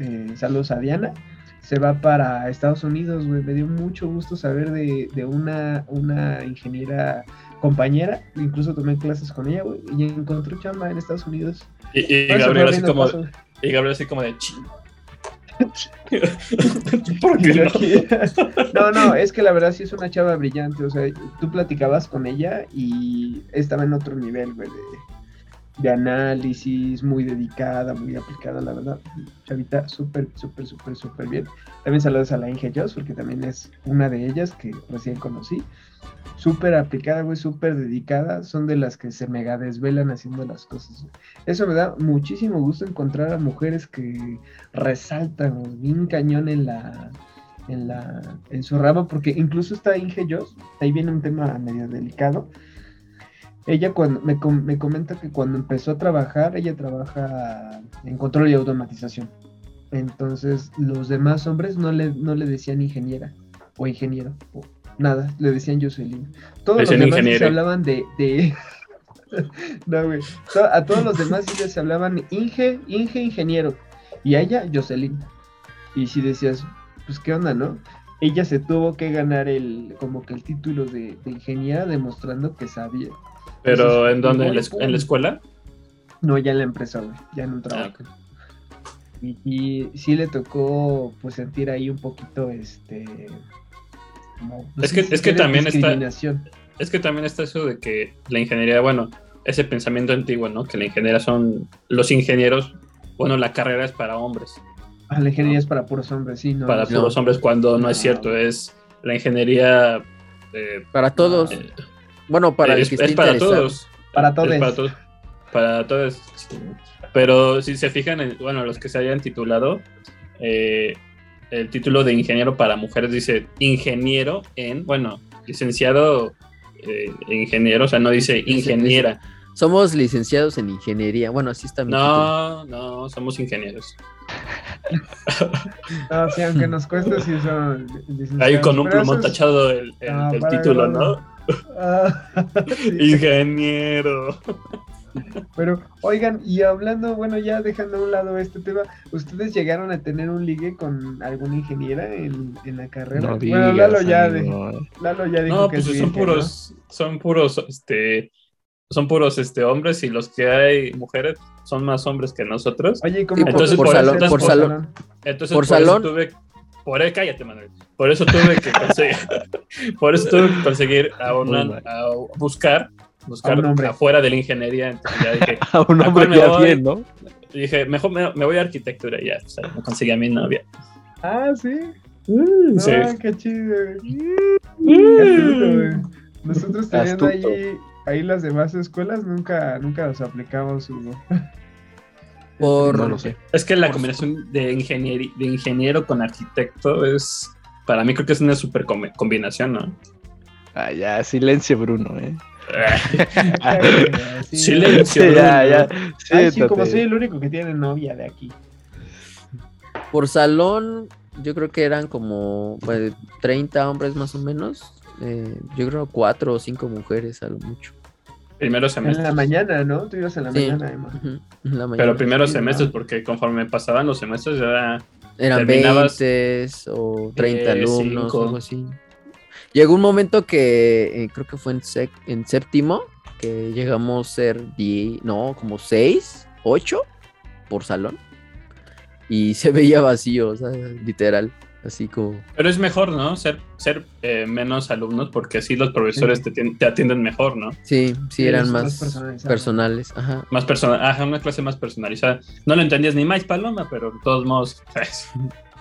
Speaker 4: eh, saludos a Diana. Se va para Estados Unidos, güey. Me dio mucho gusto saber de, de una, una ingeniera compañera. Incluso tomé clases con ella, güey. Y encontró chamba en Estados Unidos.
Speaker 3: Y, Gabriel así como,
Speaker 4: paso.
Speaker 3: y Gabriel así como de. ¿Por qué no?
Speaker 4: aquí- No, no, es que la verdad sí es una chava brillante. O sea, tú platicabas con ella y estaba en otro nivel, güey, de, de análisis, muy dedicada, muy aplicada, la verdad. Chavita, súper, súper, súper, súper bien. También saludos a la Inge Joss, porque también es una de ellas que recién conocí. Súper aplicada, güey, súper dedicada. Son de las que se mega desvelan haciendo las cosas. Eso me da muchísimo gusto encontrar a mujeres que resaltan güey, bien cañón en la, en la en su rama, porque incluso está Inge Joss, ahí viene un tema medio delicado. Ella cuando me, com- me comenta que cuando empezó a trabajar, ella trabaja en control y automatización. Entonces, los demás hombres no le, no le decían ingeniera o ingeniero, o nada, le decían Jocelyn. Todos los demás se hablaban de, de... no, güey. A todos los demás sí les hablaban Inge, Inge, ingeniero. Y a ella, Jocelyn. Y si decías, pues qué onda, ¿no? Ella se tuvo que ganar el, como que el título de, de ingeniera demostrando que sabía.
Speaker 3: Pero ¿en dónde? ¿En la, en escuela?
Speaker 4: No, ya en la empresa, güey, ya en un
Speaker 3: Ah,
Speaker 4: trabajo.
Speaker 3: ok.
Speaker 4: Y, y sí le tocó, pues, sentir ahí un poquito, este... como, no
Speaker 3: Es que-
Speaker 4: si
Speaker 3: es que también está-. Es que también está eso de que la ingeniería, bueno, ese pensamiento antiguo, ¿no? Que la ingeniería son los ingenieros, bueno, la carrera es para hombres,
Speaker 4: Ah, la ingeniería es para puros hombres, sí, no.
Speaker 3: para
Speaker 4: no.
Speaker 3: puros hombres, cuando no es
Speaker 4: No.
Speaker 3: cierto, es la ingeniería... eh,
Speaker 2: Para todos.
Speaker 3: eh,
Speaker 2: Bueno, para el
Speaker 3: es,
Speaker 2: que
Speaker 3: es para todos.
Speaker 4: Para
Speaker 3: Es
Speaker 4: todes.
Speaker 3: para todos. Para todos. Pero si se fijan, en, bueno, los que se hayan titulado, eh, el título de ingeniero para mujeres dice ingeniero en, bueno, licenciado eh, ingeniero, o sea, no dice ingeniera.
Speaker 2: Somos licenciados en ingeniería. Bueno, así está mi título.
Speaker 3: No, no, somos ingenieros.
Speaker 4: No, sí, aunque nos cueste, sí son licenciados.
Speaker 3: Ahí con un plumón tachado el, el-
Speaker 4: Ah,
Speaker 3: el título. ¿no?
Speaker 4: Ah, sí.
Speaker 3: Ingeniero.
Speaker 4: Pero, oigan, y hablando, bueno, ya dejando a un lado este tema, ¿ustedes llegaron a tener un ligue con alguna ingeniera en, en la carrera?
Speaker 1: no
Speaker 4: bueno, Lalo ya, de- Lalo ya dijo
Speaker 3: No,
Speaker 4: que
Speaker 3: pues
Speaker 4: es
Speaker 3: son puros, son puros, este, son puros, este, hombres y los que hay mujeres son más hombres que nosotros.
Speaker 4: Oye, ¿y cómo
Speaker 3: entonces por salón- por
Speaker 2: salón.
Speaker 3: Entonces,
Speaker 2: Por
Speaker 3: por,
Speaker 2: salón.
Speaker 3: eso tuve, por eso, cállate, Manuel. Por eso tuve que conseguir, por eso tuve que conseguir a, una- a buscar, buscar
Speaker 4: A un hombre.
Speaker 3: afuera de la ingeniería. Entonces ya dije,
Speaker 1: A un
Speaker 3: ¿A
Speaker 1: hombre ya
Speaker 3: voy?
Speaker 1: bien, ¿no?
Speaker 3: dije, mejor me, me voy a arquitectura y ya, o sea, me conseguí a mi novia.
Speaker 4: Ah, sí. No,
Speaker 3: Sí.
Speaker 4: qué chido. Qué güey. Nosotros teniendo
Speaker 1: Astuto.
Speaker 4: ahí, ahí las demás escuelas nunca, nunca los aplicamos, Hugo.
Speaker 2: Por,
Speaker 1: No lo sé.
Speaker 3: Es que la
Speaker 2: Por-
Speaker 3: combinación de, ingenieri- de ingeniero con arquitecto es, para mí creo que es una super com- combinación, ¿no?
Speaker 1: Ah, ya, silencio, Bruno, ¿eh?
Speaker 4: Sí,
Speaker 3: Silencio.
Speaker 1: Sí, ya, ya.
Speaker 4: Ay, sí, como soy el único que tiene novia de aquí.
Speaker 2: Por salón, yo creo que eran como pues, 30 hombres más o menos. Eh, yo creo cuatro o cinco mujeres a lo mucho.
Speaker 3: Primero
Speaker 4: En la mañana, ¿no? Tú ibas en la
Speaker 2: Sí.
Speaker 4: mañana, Emma.
Speaker 2: Ujú, en la mañana.
Speaker 3: Pero primero
Speaker 4: Sí,
Speaker 3: semestres,
Speaker 4: ¿no?
Speaker 3: porque conforme pasaban los semestres ya era...
Speaker 2: Eran
Speaker 3: terminabas-
Speaker 2: 20 o 30
Speaker 3: Eh,
Speaker 2: alumnos,
Speaker 3: cinco.
Speaker 2: algo así. Llegó un momento que eh, creo que fue en, sec- en séptimo, que llegamos a ser 10, no, como 6, 8 por salón. Y se veía vacío, o sea, literal. Así como.
Speaker 3: Pero es mejor, ¿no? Ser, ser eh, menos alumnos porque así los profesores te, te atienden mejor, ¿no?
Speaker 2: Sí, sí, eran
Speaker 4: más
Speaker 2: más personales. Ajá.
Speaker 3: Más personal, ajá, una clase más personalizada. No lo entendías ni más paloma, pero de todos modos, ¿sabes?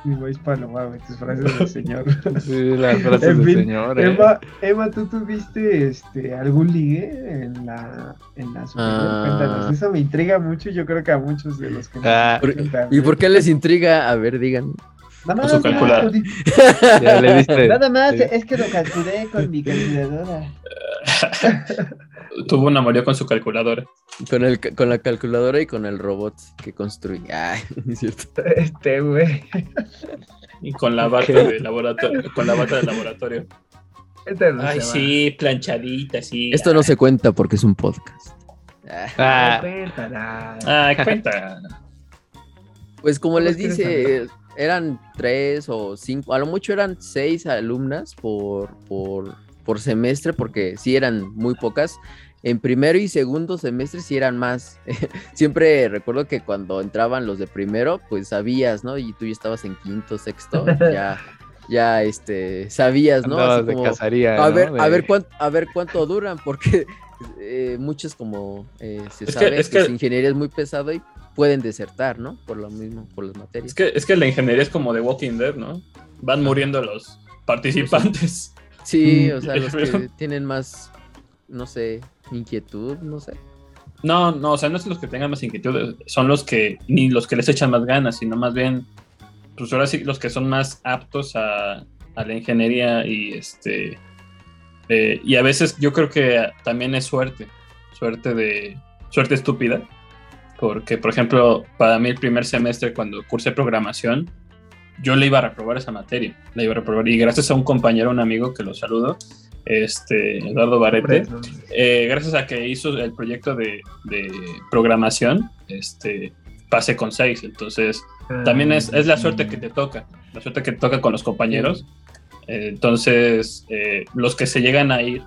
Speaker 4: Mi voz paloma, güey, tus frases del señor.
Speaker 1: Sí, las frases
Speaker 4: En
Speaker 1: del señor. ¿eh?
Speaker 4: Emma, Emma, ¿tú tuviste este, algún ligue en la, en la superior?
Speaker 2: Ah.
Speaker 4: Cuéntanos, eso me intriga mucho y yo creo que a muchos de los que nos
Speaker 1: Ah.
Speaker 4: escuchan
Speaker 2: ¿Y por qué les intriga? A ver, digan.
Speaker 4: Nada
Speaker 3: Con su calculadora.
Speaker 1: Ya le diste.
Speaker 4: Nada más,
Speaker 1: Sí.
Speaker 4: es que lo calculé con mi calculadora.
Speaker 3: Tuvo un amorío con su calculadora.
Speaker 2: Con, el, con la calculadora y con el robot que construye. Ay, es cierto.
Speaker 4: Este, güey.
Speaker 3: Y con la bata de laboratorio. Con la bata de laboratorio.
Speaker 4: Este no
Speaker 3: Ay, sí, planchadita, sí.
Speaker 2: Esto no se cuenta porque es un podcast. Ah.
Speaker 1: Ah,
Speaker 4: cuenta.
Speaker 3: Ah, cuenta.
Speaker 2: Pues como
Speaker 4: ¿Cómo
Speaker 2: les dice, eran tres o cinco, a lo mucho eran seis alumnas por, por, por semestre, porque sí eran muy pocas. En primero y segundo semestre sí eran más. Siempre recuerdo que cuando entraban los de primero, pues sabías, ¿no? Y tú ya estabas en quinto, sexto, ya, ya este, sabías, ¿no? Así
Speaker 1: de cazaría.
Speaker 2: a
Speaker 1: ¿no?
Speaker 2: ver, a ver cuánto, a ver cuánto duran, porque eh, muchos como eh, se
Speaker 3: Es que-
Speaker 2: sabe que,
Speaker 3: es que-
Speaker 2: ingeniería es muy pesado y pueden desertar, ¿no? Por lo mismo, por las materias.
Speaker 3: Es que, es que la ingeniería es como de Walking Dead, ¿no? Van muriendo los participantes.
Speaker 2: Sí,
Speaker 4: Mm,
Speaker 2: o sea, los que tienen más, no sé, inquietud, no sé.
Speaker 3: No, no, o sea, no es los que tengan más inquietudes, son los que, ni los que les echan más ganas, sino más bien, pues ahora sí, los que son más aptos a, a la ingeniería y este, eh, y a veces yo creo que también es suerte, suerte de, suerte estúpida, porque por ejemplo, para mí el primer semestre cuando cursé programación, yo le iba a reprobar esa materia, la iba a reprobar, y gracias a un compañero, un amigo que lo saludo, este, Eduardo
Speaker 4: ¿no?
Speaker 3: eh, gracias a que hizo el proyecto de, de programación, este, pasé con 6. Entonces, también es, es la suerte que te toca, la suerte que te toca con los compañeros. Eh, entonces, eh, los que se llegan a ir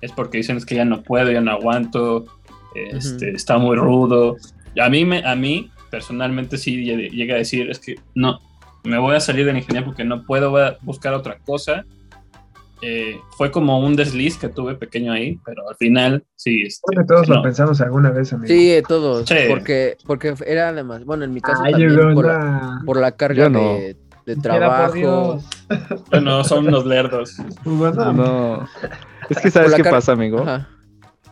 Speaker 3: es porque dicen es que ya no puedo, ya no aguanto, este, está muy rudo. A mí, me, a mí, personalmente, sí lle- llega a decir, es que no, me voy a salir de la ingeniería porque no puedo, voy a buscar otra cosa. Eh, fue como un desliz que tuve pequeño ahí, pero al final, sí. este,
Speaker 4: Creo que todos
Speaker 3: no.
Speaker 4: lo pensamos alguna vez, amigo.
Speaker 2: Sí, eh, todos,
Speaker 3: Sí.
Speaker 2: porque, porque era además, bueno, en mi caso
Speaker 4: Ay,
Speaker 2: también por, la,
Speaker 4: una-
Speaker 2: por la carga
Speaker 1: no.
Speaker 2: de, trabajo.
Speaker 3: Bueno, son unos lerdos.
Speaker 4: Pues bueno,
Speaker 1: No. Es que sabes qué
Speaker 2: car-
Speaker 1: pasa, amigo.
Speaker 2: Ajá.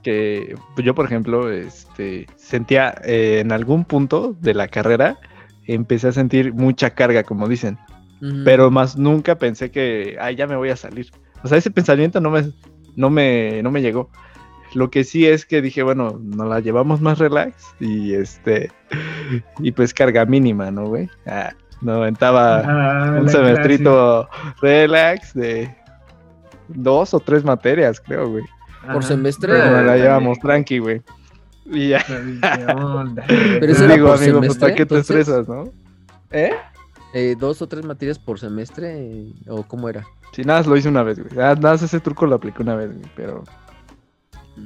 Speaker 1: Que pues, yo, por ejemplo, este, sentía eh, en algún punto de la carrera, empecé a sentir mucha carga, como dicen. Pero más nunca pensé que, ay, ya me voy a salir. O sea, ese pensamiento no me, no me, no me llegó. Lo que sí es que dije, bueno, nos la llevamos más relax y este, y pues carga mínima, ¿no, güey? Ah, no aventaba
Speaker 4: ah,
Speaker 1: un semestrito relax de dos o tres materias, creo, güey.
Speaker 2: Por
Speaker 4: Ajá.
Speaker 2: semestre
Speaker 1: Pero la llevamos tranqui, güey. Y ya,
Speaker 4: Pero,
Speaker 2: eso era
Speaker 1: digo,
Speaker 2: por
Speaker 1: amigo, pues
Speaker 2: semestre,
Speaker 1: ¿para qué te
Speaker 2: entonces?
Speaker 1: estresas, no? ¿Eh?
Speaker 2: Eh, dos o tres materias por semestre, o cómo era.
Speaker 1: Sí, nada, lo hice una vez, güey. Ah, Nada, más ese truco lo apliqué una vez, güey, pero,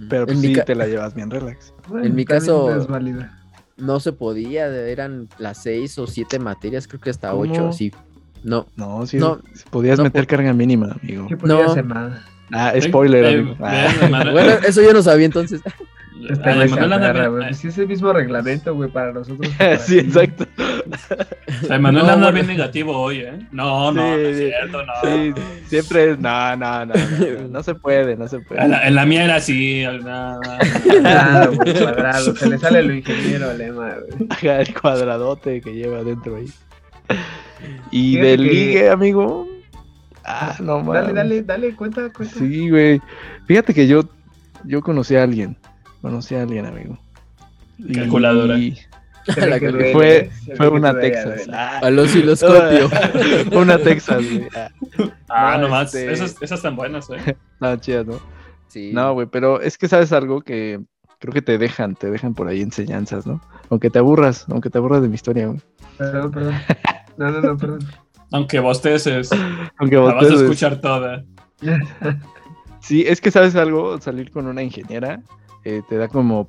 Speaker 1: pero pues
Speaker 2: en, mi
Speaker 1: sí
Speaker 2: ca-
Speaker 1: te la llevas bien relax.
Speaker 4: Bueno,
Speaker 2: En mi caso-
Speaker 4: Es válida.
Speaker 2: no se podía, eran las seis o siete materias, creo que hasta
Speaker 1: ¿Cómo?
Speaker 2: ocho, sí. No,
Speaker 1: No, sí,
Speaker 2: No,
Speaker 1: podías
Speaker 2: no,
Speaker 1: meter
Speaker 2: por-
Speaker 1: carga mínima, amigo.
Speaker 4: ¿Qué podía
Speaker 2: No.
Speaker 4: hacer nada?
Speaker 1: Ah, spoiler,
Speaker 3: Eh, eh,
Speaker 1: Ah.
Speaker 2: bueno, eso yo no sabía entonces.
Speaker 4: Este
Speaker 3: Ay, anda bien-
Speaker 4: sí, es el mismo reglamento, güey, para nosotros. para
Speaker 1: sí, exacto.
Speaker 3: Ay, Manuel
Speaker 2: No,
Speaker 3: anda
Speaker 2: bueno.
Speaker 3: bien negativo hoy, ¿eh? No, no, no es cierto, no.
Speaker 1: Sí, siempre es, no, no, no, no, se puede, no se puede.
Speaker 3: En la, en la mía era así. no, no.
Speaker 4: Cuadrado, güey, cuadrado. Se le sale lo ingeniero lema, güey.
Speaker 1: Ajá, el cuadradote que lleva dentro ahí. Y del
Speaker 4: que-
Speaker 1: ligue, amigo, Ah, no mames.
Speaker 4: Dale, dale, dale, cuenta, cuenta.
Speaker 1: Sí, güey. Fíjate que yo, yo conocí a alguien. Conocí a alguien, amigo. Y-
Speaker 3: Calculadora.
Speaker 2: La
Speaker 4: que duele,
Speaker 1: fue, fue una Texas.
Speaker 4: duele.
Speaker 1: Ah,
Speaker 2: Al osciloscopio.
Speaker 1: fue una Texas, güey. Ah,
Speaker 3: Ah,
Speaker 1: No,
Speaker 3: nomás.
Speaker 1: este-
Speaker 3: Esas, esas tan buenas, ¿eh?
Speaker 1: Nada chidas, ¿no?
Speaker 2: Sí.
Speaker 1: No, güey, pero es que sabes algo que creo que te dejan, te dejan por ahí enseñanzas, ¿no? Aunque te aburras, aunque te aburras de mi historia, güey.
Speaker 4: Perdón, perdón. No, no, no, perdón.
Speaker 3: Aunque bosteces,
Speaker 1: Aunque
Speaker 3: la vas a escuchar toda.
Speaker 1: Sí, es que sabes algo, salir con una ingeniera eh, te da como...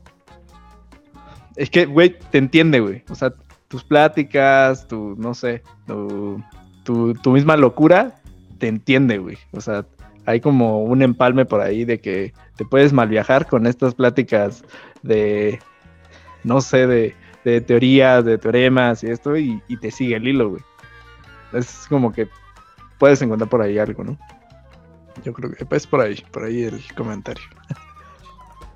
Speaker 1: Es que, güey, te entiende, güey. O sea, tus pláticas, tu, no sé, tu, tu, tu misma locura, te entiende, güey. O sea, hay como un empalme por ahí de que te puedes mal viajar con estas pláticas de, no sé, de, de teorías, de teoremas y esto, y, y te sigue el hilo, güey. Es como que puedes encontrar por ahí algo, ¿no? Yo creo que es por ahí, por ahí el comentario.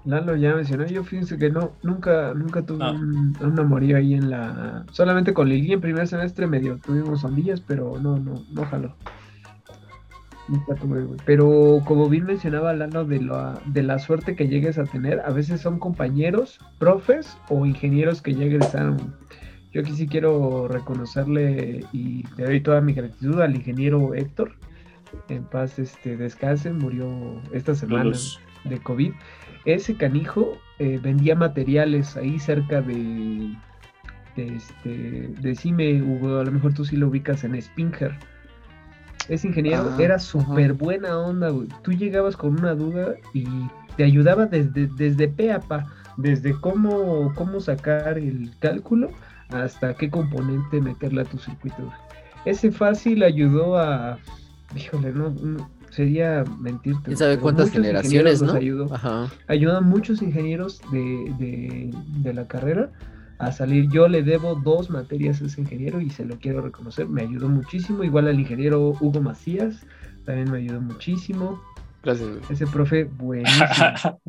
Speaker 4: Lalo ya mencionó, yo fíjense que no, nunca, nunca tuve
Speaker 3: Ah.
Speaker 4: un, un amorío ahí en la. Solamente con Lili en primer semestre medio tuvimos ondillas, pero no, no, no jaló. Nunca tuve, güey. Pero como bien mencionaba Lalo de la, de la suerte que llegues a tener, a veces son compañeros, profes o ingenieros que ya egresaron. Yo aquí sí quiero reconocerle y le doy toda mi gratitud al ingeniero Héctor. En paz este, descanse, murió esta semana
Speaker 3: Todos.
Speaker 4: de COVID. Ese canijo eh, vendía materiales ahí cerca de, de este, decime Hugo, a lo mejor tú sí lo ubicas en Spinger. Ese ingeniero
Speaker 1: Ah,
Speaker 4: era súper buena onda, güey. Tú llegabas con una duda y te ayudaba desde, desde pe a pa, desde cómo, cómo sacar el cálculo hasta qué componente meterle a tu circuito. Ese fácil ayudó a, híjole, no, no, sería mentirte.
Speaker 2: ¿Quién sabe cuántas generaciones, no?
Speaker 4: ayudó
Speaker 2: Ajá.
Speaker 4: ayudan muchos ingenieros de, de- de la carrera a salir. Yo le debo dos materias a ese ingeniero y se lo quiero reconocer. Me ayudó muchísimo. Igual al ingeniero Hugo Macías, también me ayudó muchísimo.
Speaker 1: Gracias, güey.
Speaker 4: Ese profe, buenísimo.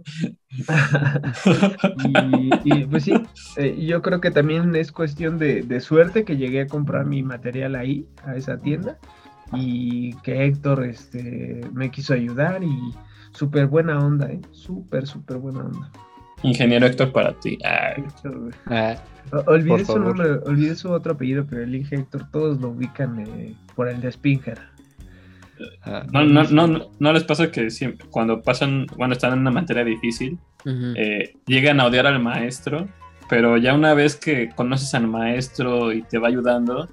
Speaker 4: y, y, pues sí, eh, yo creo que también es cuestión de, de suerte que llegué a comprar mi material ahí, a esa tienda. Y que Héctor este, me quiso ayudar y súper buena onda, ¿eh? Súper, súper buena onda.
Speaker 3: Ingeniero Héctor para ti. Ay,
Speaker 4: Héctor.
Speaker 1: Ah,
Speaker 4: Olvidé
Speaker 1: Por
Speaker 4: su
Speaker 1: favor.
Speaker 4: nombre, olvidé su otro apellido, pero el Inge Héctor todos lo ubican eh, por el de Spinger.
Speaker 1: Ah.
Speaker 3: No, no, no, no, no les pasa que siempre, cuando pasan, bueno, están en una materia difícil, eh, llegan a odiar al maestro, pero ya una vez que conoces al maestro y te va ayudando,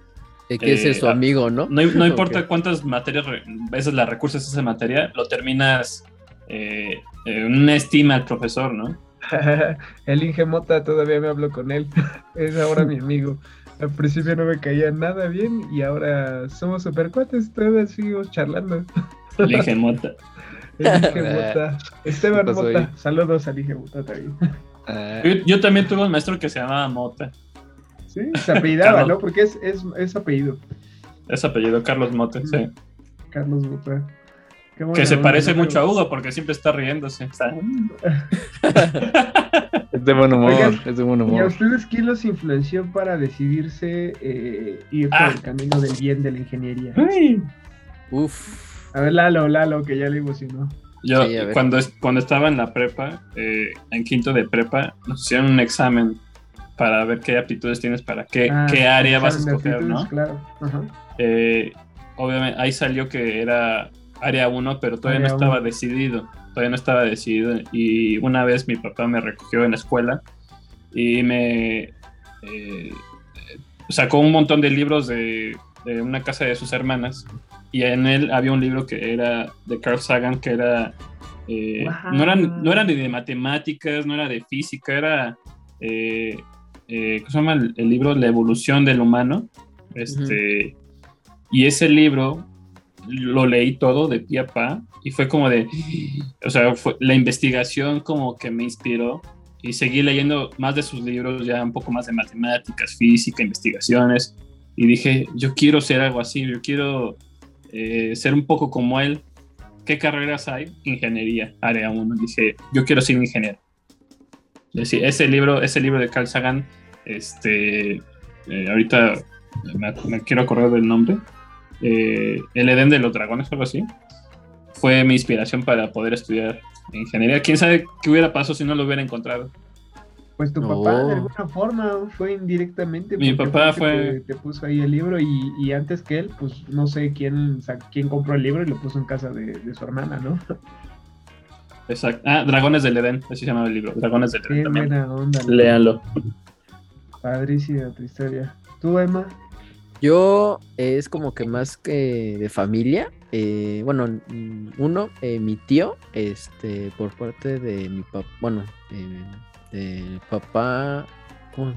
Speaker 2: Eh, que
Speaker 3: eh,
Speaker 2: es su
Speaker 3: ah,
Speaker 2: amigo, ¿no?
Speaker 3: no, no importa cuántas materias, veces la recursos esa materia, lo terminas eh, en una estima al profesor, ¿no?
Speaker 4: el Inge Mota todavía me hablo con él, es ahora mi amigo. Al principio no me caía nada bien y ahora somos super cuates, todavía seguimos charlando.
Speaker 3: Le dije, Mota.
Speaker 4: El Inge Mota. Esteban
Speaker 1: ¿Qué pasó
Speaker 4: Mota,
Speaker 1: ahí?
Speaker 4: saludos al Inge Mota también.
Speaker 1: Ah,
Speaker 3: Yo, yo también tuve un maestro que se llamaba Mota.
Speaker 4: Sí, se apellidaba. ¿no? Porque es, es, es apellido,
Speaker 3: Es apellido Carlos Mota, sí.
Speaker 4: Carlos Mota. Qué
Speaker 3: Que se parece mucho a Hugo porque siempre está riéndose.
Speaker 1: Es de buen humor,
Speaker 4: Oigan,
Speaker 1: es de buen
Speaker 4: ¿Y a
Speaker 1: humor.
Speaker 4: ustedes quién los influenció para decidirse eh, ir por
Speaker 3: Ah.
Speaker 4: el camino del bien de la ingeniería?
Speaker 3: Ay.
Speaker 2: Uf.
Speaker 4: A ver, Lalo, Lalo, que ya le emocionó.
Speaker 3: Yo,
Speaker 2: Sí,
Speaker 3: cuando, cuando estaba en la prepa, eh, en quinto de prepa, nos hicieron un examen para ver qué aptitudes tienes para qué,
Speaker 4: Ah,
Speaker 3: qué área vas a escoger, ¿no?
Speaker 4: Claro.
Speaker 3: Eh, obviamente ahí salió que era área 1, pero todavía
Speaker 4: Área
Speaker 3: no estaba
Speaker 4: uno.
Speaker 3: decidido. Todavía no estaba decidido. Y una vez mi papá me recogió en la escuela y me eh, sacó un montón de libros de, de una casa de sus hermanas. Y en él había un libro que era de Carl Sagan, que era. eh,
Speaker 4: Wow.
Speaker 3: no, eran, no era ni de matemáticas, no era de física, era. Eh, eh, ¿Cómo se llama el, el libro? La evolución del humano. Este, Y ese libro lo leí todo de pie a pa y fue como de, o sea, fue- la investigación como que me inspiró y seguí leyendo más de sus libros, ya un poco más de matemáticas, física, investigaciones y dije, yo quiero ser algo así, yo quiero eh, ser un poco como él. ¿Qué carreras hay? Ingeniería, área 1. Dije, yo quiero ser ingeniero. Es decir, ese libro, ese libro de Carl Sagan, este, eh, ahorita me, me quiero acordar del nombre, eh, El Edén de los Dragones o algo así, fue mi inspiración para poder estudiar ingeniería. ¿Quién sabe qué hubiera pasado si no lo hubiera encontrado?
Speaker 4: Pues tu
Speaker 2: No.
Speaker 4: papá de alguna forma fue indirectamente.
Speaker 3: Mi papá
Speaker 4: que
Speaker 3: fue-
Speaker 4: Te, te puso ahí el libro y, y antes que él, pues no sé quién, sa- quién compró el libro y lo puso en casa de, de su hermana, ¿no?
Speaker 3: Exacto. Ah, Dragones del Edén, así se llamaba el libro. Dragones del Edén
Speaker 4: Qué
Speaker 3: también.
Speaker 4: buena onda.
Speaker 3: Léanlo.
Speaker 4: Padrísima tu historia. ¿Tú, Emma?
Speaker 2: Yo eh, es como que más que de familia. eh, bueno, uno, eh, mi tío, este, por parte de mi papá, bueno, eh, de papá, ¿cómo?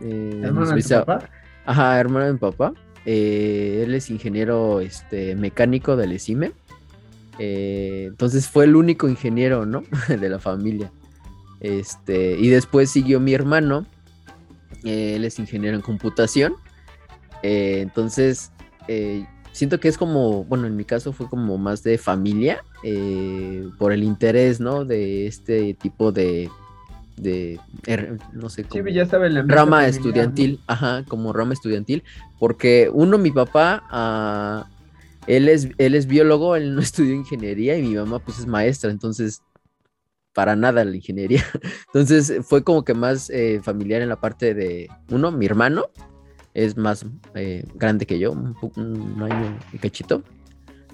Speaker 2: Eh, de mis
Speaker 4: ¿Hermana de tu
Speaker 2: bisa-
Speaker 4: papá?
Speaker 2: Ajá, hermano de mi papá. eh, él es ingeniero este, mecánico del ESIME. eh, entonces fue el único ingeniero, ¿no? de la familia. Este, y después siguió mi hermano. él es ingeniero en computación. Eh, entonces, eh, siento que es como, bueno, en mi caso fue como más de familia, eh, por el interés, ¿no? De este tipo de, de er- no sé,
Speaker 4: Sí,
Speaker 2: como
Speaker 4: ya estaba en la
Speaker 2: rama
Speaker 4: familiar, ¿no?
Speaker 2: estudiantil, ajá, como rama estudiantil, porque uno, mi papá, ah, él, es, él es biólogo, él no estudió ingeniería y mi mamá pues es maestra, entonces para nada la ingeniería. Entonces fue como que más eh, familiar en la parte de, uno, mi hermano, es más eh, grande que yo, un, un año y cachito.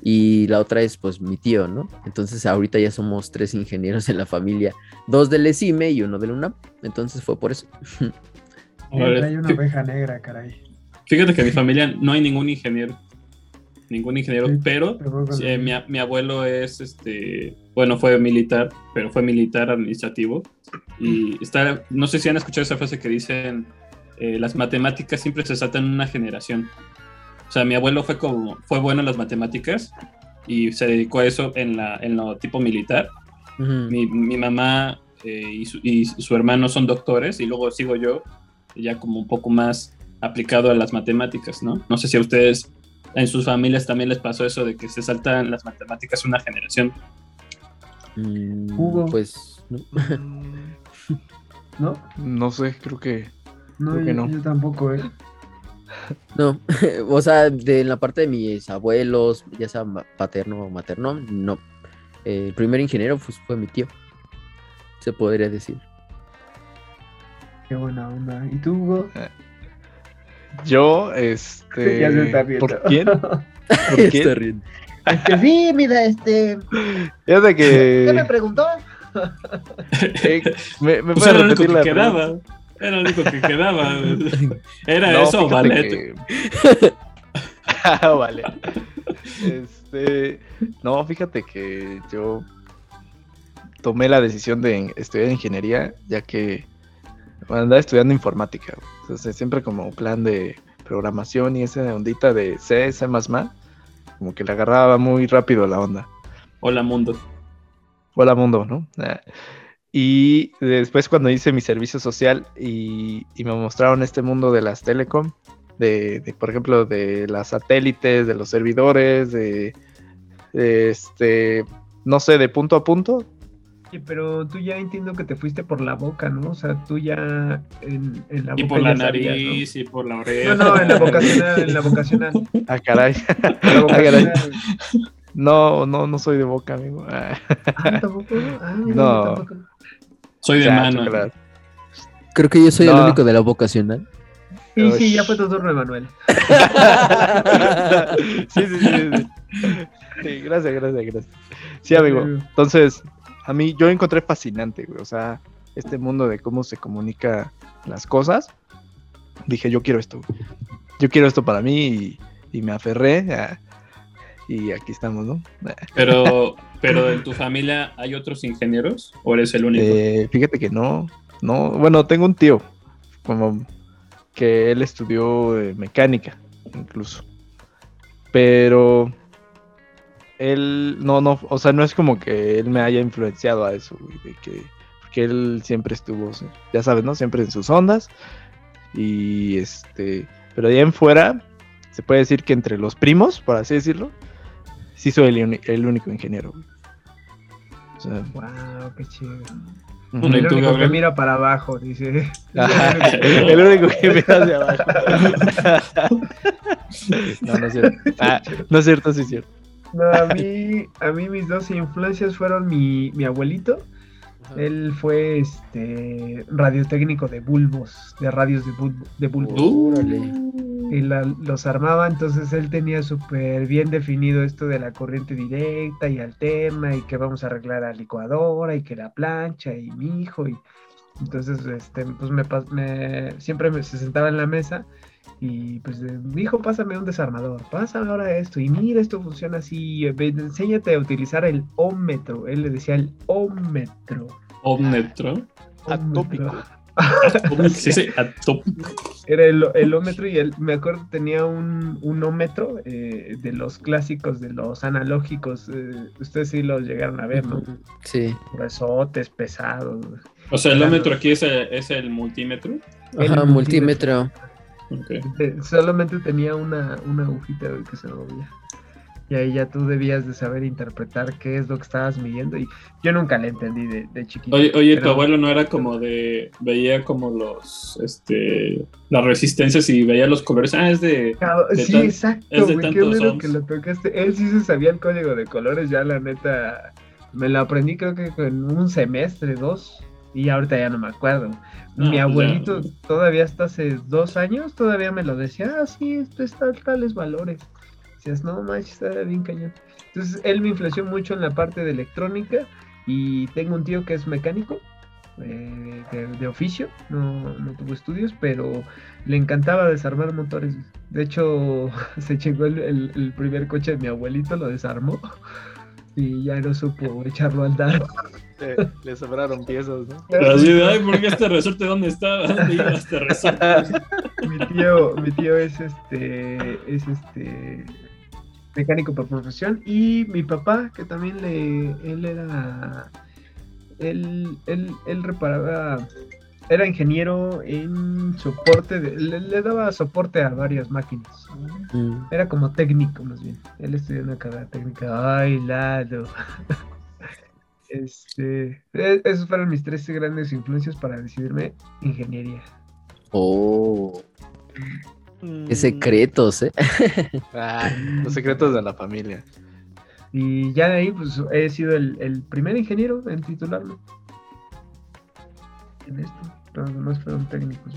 Speaker 2: Y la otra es pues mi tío, ¿no? Entonces ahorita ya somos tres ingenieros en la familia, dos del ESIME y uno del UNAM. Entonces fue por eso.
Speaker 4: Trae una oveja negra, caray.
Speaker 3: Fíjate que en mi familia no hay ningún ingeniero. Ningún ingeniero,
Speaker 4: Sí,
Speaker 3: pero eh, mi, mi abuelo es este. Bueno, fue militar, pero fue militar administrativo. Y está. No sé si han escuchado esa frase que dicen. Eh, las matemáticas siempre se saltan en una generación. O sea, mi abuelo fue como. fue bueno en las matemáticas. Y se dedicó a eso en la, en lo tipo militar. Mi, mi mamá eh, y, su, y su hermano son doctores y luego sigo yo ya como un poco más aplicado a las matemáticas, ¿no? No sé si a ustedes en sus familias también les pasó eso de que se saltan las matemáticas una generación.
Speaker 2: Mm,
Speaker 4: Hugo.
Speaker 2: Pues no.
Speaker 4: ¿No?
Speaker 1: No sé, creo que.
Speaker 4: No,
Speaker 1: Creo que
Speaker 4: yo,
Speaker 1: no.
Speaker 4: yo tampoco, ¿eh?
Speaker 2: No, o sea, de la parte de mis abuelos, ya sea paterno o materno, no. Eh, el primer ingeniero pues, fue mi tío, se podría decir.
Speaker 4: Qué buena onda. ¿Y tú, Hugo?
Speaker 1: Yo, este.
Speaker 4: ya se está riendo.
Speaker 1: ¿Por quién? ¿Por
Speaker 2: Está
Speaker 1: quién?
Speaker 2: riendo.
Speaker 5: Este, sí, mira, este. ¿Qué me
Speaker 1: que.
Speaker 5: preguntó?
Speaker 1: eh, ¿Me, me
Speaker 3: Pues
Speaker 1: puede
Speaker 3: lo
Speaker 1: repetir
Speaker 3: que
Speaker 1: la
Speaker 3: quedaba. Era lo único que quedaba. Era
Speaker 1: No,
Speaker 3: eso, ballet.
Speaker 1: que- Ah, vale. Este, no, fíjate que yo tomé la decisión de estudiar ingeniería, ya que andaba estudiando informática. Entonces, siempre como plan de programación y esa ondita de C, C++, como que le agarraba muy rápido la onda.
Speaker 3: Hola, mundo.
Speaker 1: Hola mundo, ¿no? Ah. Y después cuando hice mi servicio social y, y me mostraron este mundo de las telecom, de, de, por ejemplo, de las satélites, de los servidores, de, de este, no sé, de punto a punto.
Speaker 4: Sí, pero tú ya entiendo que te fuiste por la boca, ¿no? O sea, tú ya en, en la boca
Speaker 3: Y por la
Speaker 4: sabías,
Speaker 3: nariz, y por la
Speaker 4: ¿no?
Speaker 3: oreja.
Speaker 4: No, no, en la vocacional, en la vocacional.
Speaker 1: Ah, caray.
Speaker 4: La
Speaker 1: Ah, caray.
Speaker 4: vocacional.
Speaker 1: No, no, no soy de boca, amigo. Ah,
Speaker 4: Ah, tampoco. Ah, mira,
Speaker 1: No.
Speaker 4: tampoco.
Speaker 3: Soy de
Speaker 1: ya,
Speaker 3: mano.
Speaker 1: chocolate.
Speaker 2: Creo que yo soy el único de la vocacional.
Speaker 4: Sí, sí, ya fue tu turno, Emanuel.
Speaker 1: sí, sí, sí, sí. Sí, gracias, gracias, gracias. Sí, amigo. Entonces, a mí yo encontré fascinante, güey. O sea, este mundo de cómo se comunica las cosas. Dije, yo quiero esto. güey. Yo quiero esto para mí y, y me aferré. ah, y aquí estamos, ¿no?
Speaker 3: Pero, pero en tu familia hay otros ingenieros o eres el único.
Speaker 1: Eh, fíjate que no, no, bueno, tengo un tío, como que él estudió eh, mecánica, incluso. Pero él, no, no, o sea, no es como que él me haya influenciado a eso, güey, de que, porque él siempre estuvo, ya sabes, ¿no? Siempre en sus ondas. Y este, pero ahí en fuera, se puede decir que entre los primos, por así decirlo, sí soy el, único ingeniero, güey. O sea,
Speaker 4: Wow, qué chido.
Speaker 1: ujú.
Speaker 3: ¿y
Speaker 4: El
Speaker 3: tú,
Speaker 4: único que
Speaker 3: Gabriel?
Speaker 4: mira para abajo, dice.
Speaker 1: El único que mira hacia abajo. No, no es cierto. Ah, no es cierto, sí es cierto.
Speaker 4: No, a mí, a mí mis dos influencias fueron mi, mi abuelito. Él fue este radiotécnico de bulbos, de radios de, de bulbos.
Speaker 2: Órale.
Speaker 4: Y la- los armaba, entonces él tenía súper bien definido esto de la corriente directa y alterna y que vamos a arreglar la licuadora y que la plancha y mi hijo y entonces este pues me, siempre me, se sentaba en la mesa y pues eh, mi hijo pásame un desarmador, pasa ahora esto y mira esto funciona así, enséñate a utilizar el ómetro, él le decía el ómetro.
Speaker 3: Omnetro.
Speaker 1: Atópico.
Speaker 3: Sí, sí.
Speaker 4: Era el, el ómetro y él, me acuerdo, tenía un, un ómetro eh, de los clásicos, de los analógicos. eh, ustedes sí los llegaron a ver, ¿no?
Speaker 2: Sí.
Speaker 4: Gruesotes, pesados.
Speaker 3: O sea, el ómetro aquí es el, es el multímetro.
Speaker 4: El
Speaker 2: Ajá, multímetro.
Speaker 4: Eh, solamente tenía una, una agujita que se movía. Y ahí ya tú debías de saber interpretar qué es lo que estabas midiendo. Y yo nunca le entendí de, de chiquito.
Speaker 3: Oye, oye, tu abuelo no era como de. Veía como los. Este. Las resistencias y veía los colores. Ah, es de.
Speaker 4: Sí,
Speaker 3: tan-
Speaker 4: exacto,
Speaker 3: es de
Speaker 4: güey, qué bueno que lo tocaste. Él sí se sabía el código de colores, ya la neta, me lo aprendí creo que en un semestre, dos, y ahorita ya no me acuerdo.
Speaker 3: No,
Speaker 4: Mi
Speaker 3: pues
Speaker 4: abuelito
Speaker 3: ya.
Speaker 4: todavía hasta hace dos años, todavía me lo decía, ah, sí, esto está tales valores. Decías, no manches, está bien cañón. Entonces, él me influenció mucho en la parte de electrónica, y tengo un tío que es mecánico, eh, de, de oficio, no, no tuvo estudios, pero le encantaba desarmar motores. De hecho, se chingó el, el- el primer coche de mi abuelito, lo desarmó y ya no supo echarlo a andar.
Speaker 1: Le, le sobraron piezas, ¿no?
Speaker 3: Así de, ay, ¿por qué este resorte dónde iba este resorte?
Speaker 4: mi tío, mi tío es este, es este mecánico por profesión y mi papá que también le, él era, él, él, él reparaba, era ingeniero en soporte, de- le, le daba soporte a varias máquinas.
Speaker 2: Mm.
Speaker 4: Era como técnico más bien. Él estudió una carrera técnica. Ay, Lalo. Este, e- esos fueron mis tres grandes influencias para decidirme ingeniería.
Speaker 2: Oh. Qué secretos, ¿eh?
Speaker 1: Ah, los secretos de la familia.
Speaker 4: Y ya de ahí, pues he sido el, el primer ingeniero en titularme. En esto. Los demás fueron técnicos.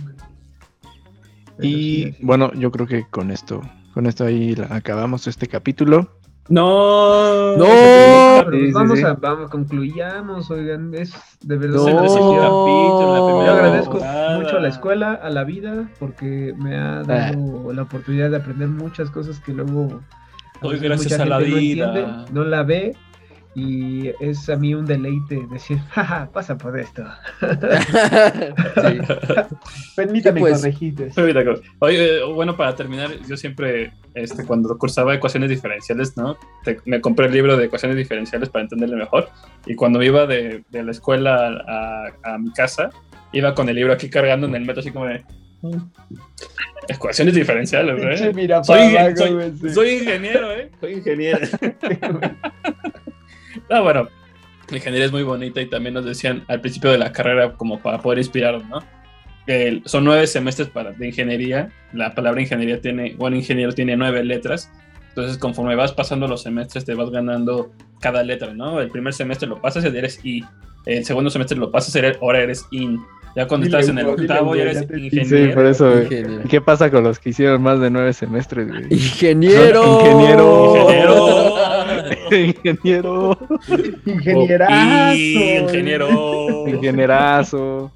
Speaker 1: Y
Speaker 4: sí, sí.
Speaker 1: bueno, yo creo que con esto, con esto ahí acabamos este capítulo.
Speaker 3: No.
Speaker 2: ¡No!
Speaker 4: Ah, pero
Speaker 1: Sí, sí,
Speaker 4: vamos
Speaker 1: sí.
Speaker 4: a, vamos, concluyamos, oigan, es de verdad.
Speaker 2: No.
Speaker 3: La
Speaker 4: Yo agradezco mucho a la escuela, a la vida, porque me ha dado la oportunidad de aprender muchas cosas que luego
Speaker 3: Doy gracias
Speaker 4: mucha
Speaker 3: a la
Speaker 4: gente no
Speaker 3: vida.
Speaker 4: entiende, no la ve, y es a mí un deleite decir, jaja, pasa por esto.
Speaker 2: Sí.
Speaker 4: Permítame
Speaker 2: Sí, pues.
Speaker 3: Oye, bueno, para terminar, yo siempre, este, cuando cursaba ecuaciones diferenciales, ¿no? Te- me compré el libro de ecuaciones diferenciales para entenderle mejor. Y cuando iba de, de la escuela a, a mi casa, iba con el libro aquí cargando en el metro, así como de. "Mm, Ecuaciones diferenciales, ¿eh?
Speaker 4: mira
Speaker 3: Soy, soy- soy ingeniero, ¿eh? Soy ingeniero. No, bueno, la ingeniería es muy bonita y también nos decían al principio de la carrera como para poder inspirarnos, ¿no? El- son nueve semestres para, de ingeniería, la palabra ingeniería tiene, bueno, ingeniero tiene nueve letras, entonces conforme vas pasando los semestres te vas ganando cada letra, ¿no? El primer semestre lo pasas y eres I, el segundo semestre lo pasas y ahora eres IN, ya cuando
Speaker 4: Dile,
Speaker 3: estás en el
Speaker 4: dile,
Speaker 3: octavo
Speaker 4: güey,
Speaker 3: ya eres ingeniero.
Speaker 1: Sí, por eso.
Speaker 2: Ingeniero.
Speaker 1: ¿Y qué pasa con los que hicieron más de nueve semestres, güey?
Speaker 2: Ingeniero.
Speaker 1: Ingeniero.
Speaker 3: Ingeniero.
Speaker 1: Ingeniero.
Speaker 4: Ingenierazo.
Speaker 3: Ingeniero.
Speaker 1: Ingenierazo.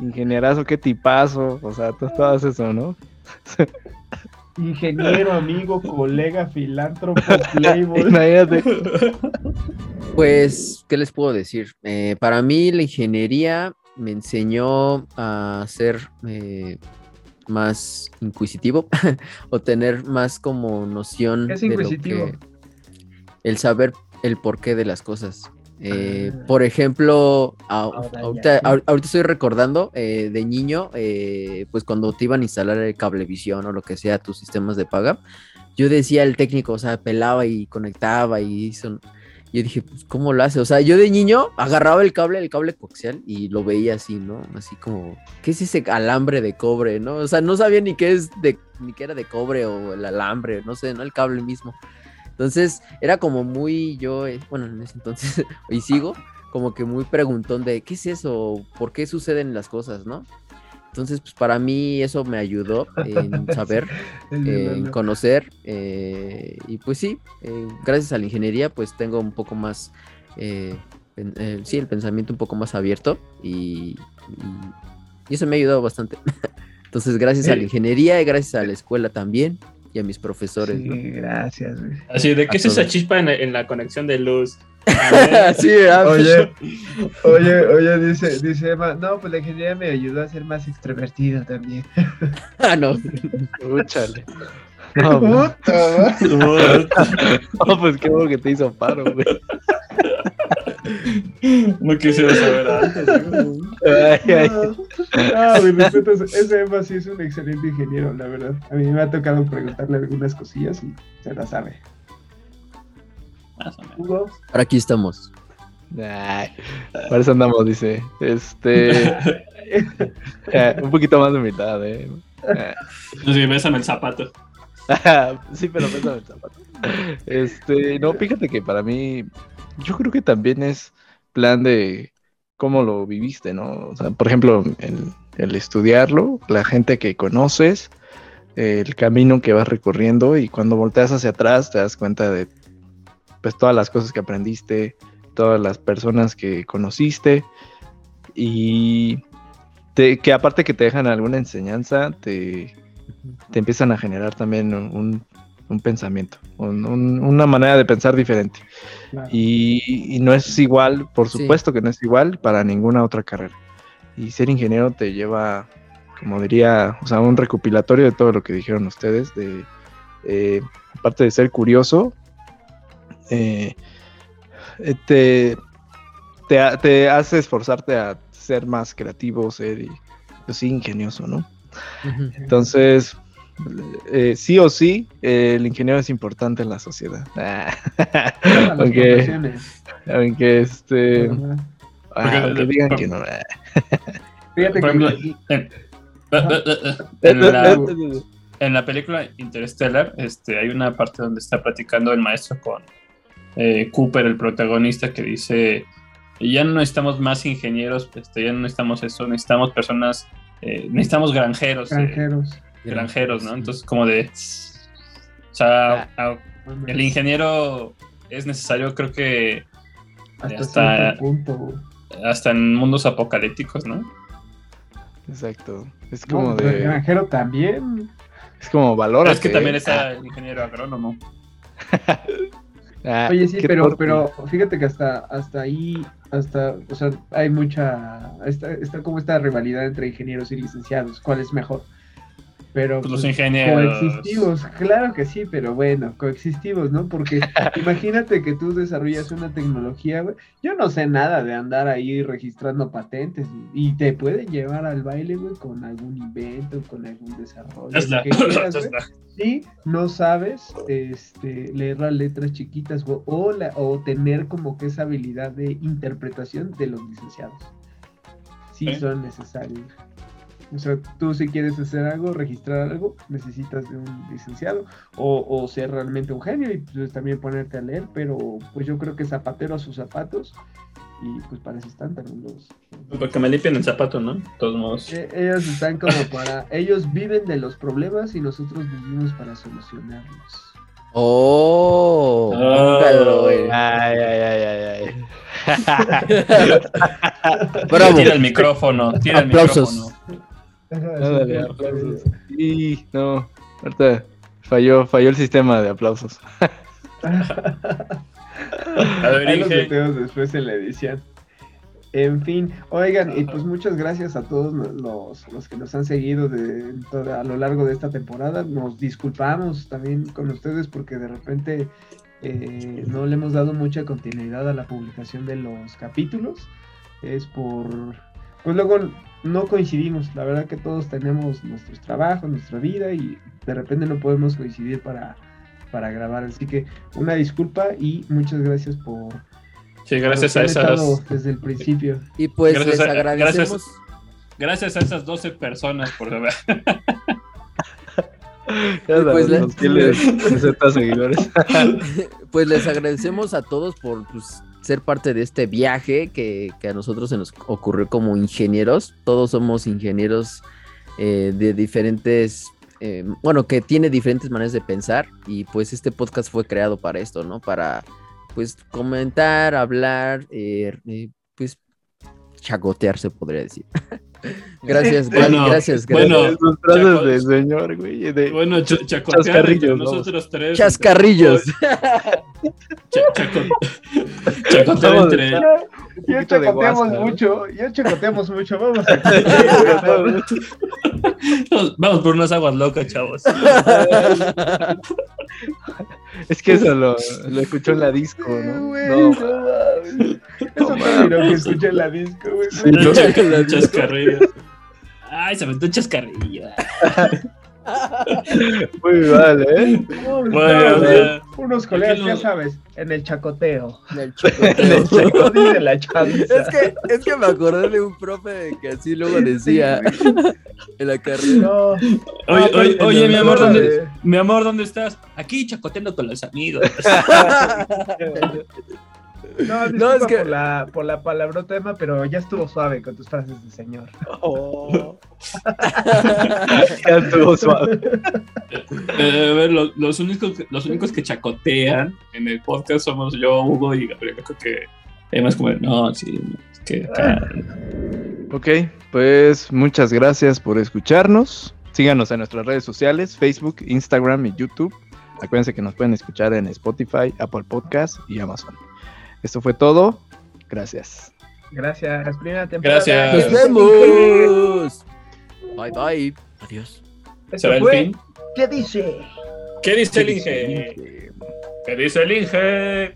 Speaker 1: Ingenierazo, qué tipazo. O sea, tú estabas eso, ¿no?
Speaker 4: Ingeniero, amigo, colega, filántropo, playboy.
Speaker 1: Imagínate.
Speaker 2: Pues, ¿qué les puedo decir? Eh, para mí la ingeniería me enseñó a ser eh, más inquisitivo o tener más como noción
Speaker 4: ¿Qué es
Speaker 2: de lo
Speaker 4: inquisitivo?
Speaker 2: que- el saber el porqué de las cosas. Eh,
Speaker 4: Ah.
Speaker 2: por ejemplo, a-
Speaker 4: ya
Speaker 2: ahorita, estoy recordando eh, de niño, eh, pues cuando te iban a instalar el cablevisión o lo que sea, tus sistemas de paga, yo decía el técnico, o sea, pelaba y conectaba y hizo. Y yo dije, pues, ¿cómo lo hace? O sea, yo de niño agarraba el cable, el cable coaxial y lo veía así, ¿no? Así como, ¿qué es ese alambre de cobre, no? O sea, no sabía ni qué es de, ni qué era de cobre o el alambre, no sé, ¿no? El cable mismo. Entonces, era como muy, yo, eh, bueno, en ese entonces, y sigo, como que muy preguntón de, ¿qué es eso? ¿Por qué suceden las cosas, no? Entonces, pues para mí eso me ayudó en saber, en conocer, eh, y pues sí, eh, gracias a la ingeniería, pues tengo un poco más, eh, pen- sí, el pensamiento un poco más abierto y, y- y eso me ha ayudado bastante. Entonces, gracias a la ingeniería y gracias a la escuela también y a mis profesores.
Speaker 4: gracias, güey.
Speaker 3: Así, ¿de qué
Speaker 2: A
Speaker 3: es esa chispa en, en la conexión de luz?
Speaker 2: Sí, ah, pues,
Speaker 4: Oye, oye, oye, dice, dice Emma, no, pues la ingeniería me ayudó a ser más extrovertido también.
Speaker 2: ah, no.
Speaker 1: Úchale. No, pues, no, pues qué bueno que te hizo paro, güey.
Speaker 3: No quisiera saber antes.
Speaker 4: Ah, respetos, ese Emma sí es un excelente ingeniero, la verdad. A mí me ha tocado preguntarle algunas cosillas y se las sabe.
Speaker 2: Ahora aquí estamos.
Speaker 1: Ay, para eso andamos, dice. Este. eh, un poquito más de humildad, eh. Eh,
Speaker 3: Sí, bésame el zapato.
Speaker 1: sí, pero pésame el zapato. Este, no, fíjate que para mí, yo creo que también es plan de cómo lo viviste, ¿no? O sea, por ejemplo, el, el estudiarlo, la gente que conoces, el camino que vas recorriendo y cuando volteas hacia atrás te das cuenta de pues todas las cosas que aprendiste, todas las personas que conociste y te- que aparte que te dejan alguna enseñanza, te, te empiezan a generar también un, un pensamiento, un- un- una manera de pensar diferente.
Speaker 4: claro.
Speaker 1: Y, y no es igual, por
Speaker 2: Sí.
Speaker 1: supuesto que no es igual para ninguna otra carrera. Y ser ingeniero te lleva, como diría, o sea, un recopilatorio de todo lo que dijeron ustedes, de eh, aparte de ser curioso, eh, eh, te, te, ha- te hace esforzarte a ser más creativo, ser y, pues sí, ingenioso, ¿no? Entonces, eh, sí o sí, eh, el ingeniero es importante en la sociedad. Aunque, este, ah,
Speaker 3: Porque-
Speaker 1: aunque digan que no.
Speaker 4: Fíjate
Speaker 3: Por
Speaker 4: que
Speaker 3: ejemplo, en, en la, en la película Interstellar este, hay una parte donde está platicando el maestro con eh, Cooper, el protagonista, que dice, ya no necesitamos más ingenieros, este, ya no necesitamos eso, necesitamos personas, eh, necesitamos granjeros. eh,
Speaker 4: granjeros.
Speaker 3: ¿no? Entonces como de... O sea,
Speaker 1: Ah.
Speaker 3: a- el ingeniero es necesario, creo que
Speaker 4: hasta
Speaker 3: hasta-
Speaker 4: cierto punto.
Speaker 3: hasta en mundos apocalípticos, ¿no?
Speaker 1: Exacto. Es
Speaker 4: No,
Speaker 1: como
Speaker 4: pero el
Speaker 1: de.
Speaker 4: granjero también.
Speaker 1: Es como valora.
Speaker 3: es que también está el ingeniero agrónomo.
Speaker 1: Ah,
Speaker 4: Oye, sí, pero, pero fíjate que hasta, hasta ahí, hasta, o sea, hay mucha, está, está como esta rivalidad entre ingenieros y licenciados, ¿cuál es mejor? Pero
Speaker 3: Pues los
Speaker 4: pues,
Speaker 3: ingenieros.
Speaker 4: coexistivos, claro que sí, pero bueno, coexistivos, ¿no? Porque imagínate que tú desarrollas una tecnología, güey, yo no sé nada de andar ahí registrando patentes y te pueden llevar al baile, güey, con algún invento, con algún desarrollo, lo que quieras, si no sabes este, leer las letras chiquitas o, o, la- o tener como que esa habilidad de interpretación de los licenciados. Sí
Speaker 3: Sí.
Speaker 4: son necesarios. O sea, tú si quieres hacer algo, registrar algo, necesitas de un licenciado o, o ser realmente un genio y pues también ponerte a leer, pero pues yo creo que zapatero a sus zapatos y pues para eso están también los...
Speaker 3: Porque me limpian el zapato, ¿no? De todos modos.
Speaker 4: Eh, Ellos están como para... Ellos viven de los problemas y nosotros vivimos para solucionarlos.
Speaker 2: Oh,
Speaker 3: Oh.
Speaker 2: güey.
Speaker 1: Ay, ay, ay, ay, ay.
Speaker 2: Bravo.
Speaker 3: Tira el micrófono, tira el
Speaker 2: Aplausos.
Speaker 3: micrófono.
Speaker 1: Ándale, aplausos. Y no, ahorita falló, falló el sistema de aplausos.
Speaker 3: A ver,
Speaker 4: Ahí los metemos después en la edición. En fin, oigan, y pues muchas gracias a todos los, los que nos han seguido de, toda- a lo largo de esta temporada. Nos disculpamos también con ustedes porque de repente eh, no le hemos dado mucha continuidad a la publicación de los capítulos. Es por... Pues luego no coincidimos. La verdad que todos tenemos nuestros trabajos, nuestra vida y de repente no podemos coincidir para para grabar. Así que una disculpa y muchas gracias por.
Speaker 3: Sí, gracias
Speaker 4: por
Speaker 3: a esas.
Speaker 4: Desde el principio.
Speaker 2: Y pues
Speaker 3: Gracias
Speaker 2: les
Speaker 3: a-
Speaker 2: agradecemos.
Speaker 3: Gracias a esas 12 personas por.
Speaker 1: Ya
Speaker 2: pues,
Speaker 1: sabes,
Speaker 2: le-
Speaker 1: los fieles 60 seguidores.
Speaker 2: Pues les agradecemos a todos por pues, ser parte de este viaje que, a nosotros se nos ocurrió como ingenieros. Todos somos ingenieros eh, de diferentes, eh, bueno, que tiene diferentes maneras de pensar y pues este podcast fue creado para esto, ¿no? Para pues comentar, hablar, eh, eh, pues chacotear se podría decir. gracias,
Speaker 3: Bueno,
Speaker 2: gracias, gracias.
Speaker 3: bueno, Chacos.
Speaker 1: de señor, güey. De...
Speaker 3: Bueno, ch
Speaker 1: Chascarrillos,
Speaker 3: nosotros tres.
Speaker 2: Chascarrillos.
Speaker 3: Ch- chaco- chacotear entre.
Speaker 1: Ya. Un
Speaker 4: Ya
Speaker 1: poquito de
Speaker 4: chacoteamos mucho, ya chacoteamos mucho. Vamos a.
Speaker 3: Vamos- Vamos por unas aguas locas, chavos.
Speaker 1: Es que eso lo, lo escuchó en la disco, ¿no?
Speaker 4: güey,
Speaker 1: No,
Speaker 4: no mames. Eso término que escuché en la disco, güey.
Speaker 1: Sí, no.
Speaker 3: Ch- chascarrillo. Ay, se aventó un chascarrillo.
Speaker 1: muy mal, ¿eh?
Speaker 3: Bueno, o sea,
Speaker 4: Unos colegas, ya sabes, en el chacoteo.
Speaker 2: El chacoteo.
Speaker 4: La.
Speaker 2: Es que, es que me acordé de un profe que así luego decía en la carrera.
Speaker 4: No.
Speaker 3: Oye,
Speaker 4: Ah,
Speaker 3: oye, oye, mi amor, ¿dónde, mi amor, ¿dónde estás? Aquí chacoteando con los amigos.
Speaker 4: No,
Speaker 2: No, es que-
Speaker 4: por, la, por la palabrota, Emma, pero ya estuvo suave con tus frases de señor.
Speaker 1: Oh. Ya estuvo suave.
Speaker 3: Eh, a ver, lo- los, únicos, que- los únicos que chacotean en el podcast somos yo, Hugo y Gabriel. Creo que además como, de, no, sí, es que
Speaker 1: Ok, pues muchas gracias por escucharnos. Síganos en nuestras redes sociales, Facebook, Instagram y YouTube. Acuérdense que nos pueden escuchar en Spotify, Apple Podcast y Amazon. Esto fue todo. Gracias.
Speaker 4: Gracias. Primera temporada.
Speaker 3: Gracias.
Speaker 2: ¡Nos vemos! Bye bye. Adiós.
Speaker 4: Esto
Speaker 3: ¿Será el fin?
Speaker 5: ¿Qué dice?
Speaker 3: ¿Qué dice el Inge? ¿Qué dice el Inge?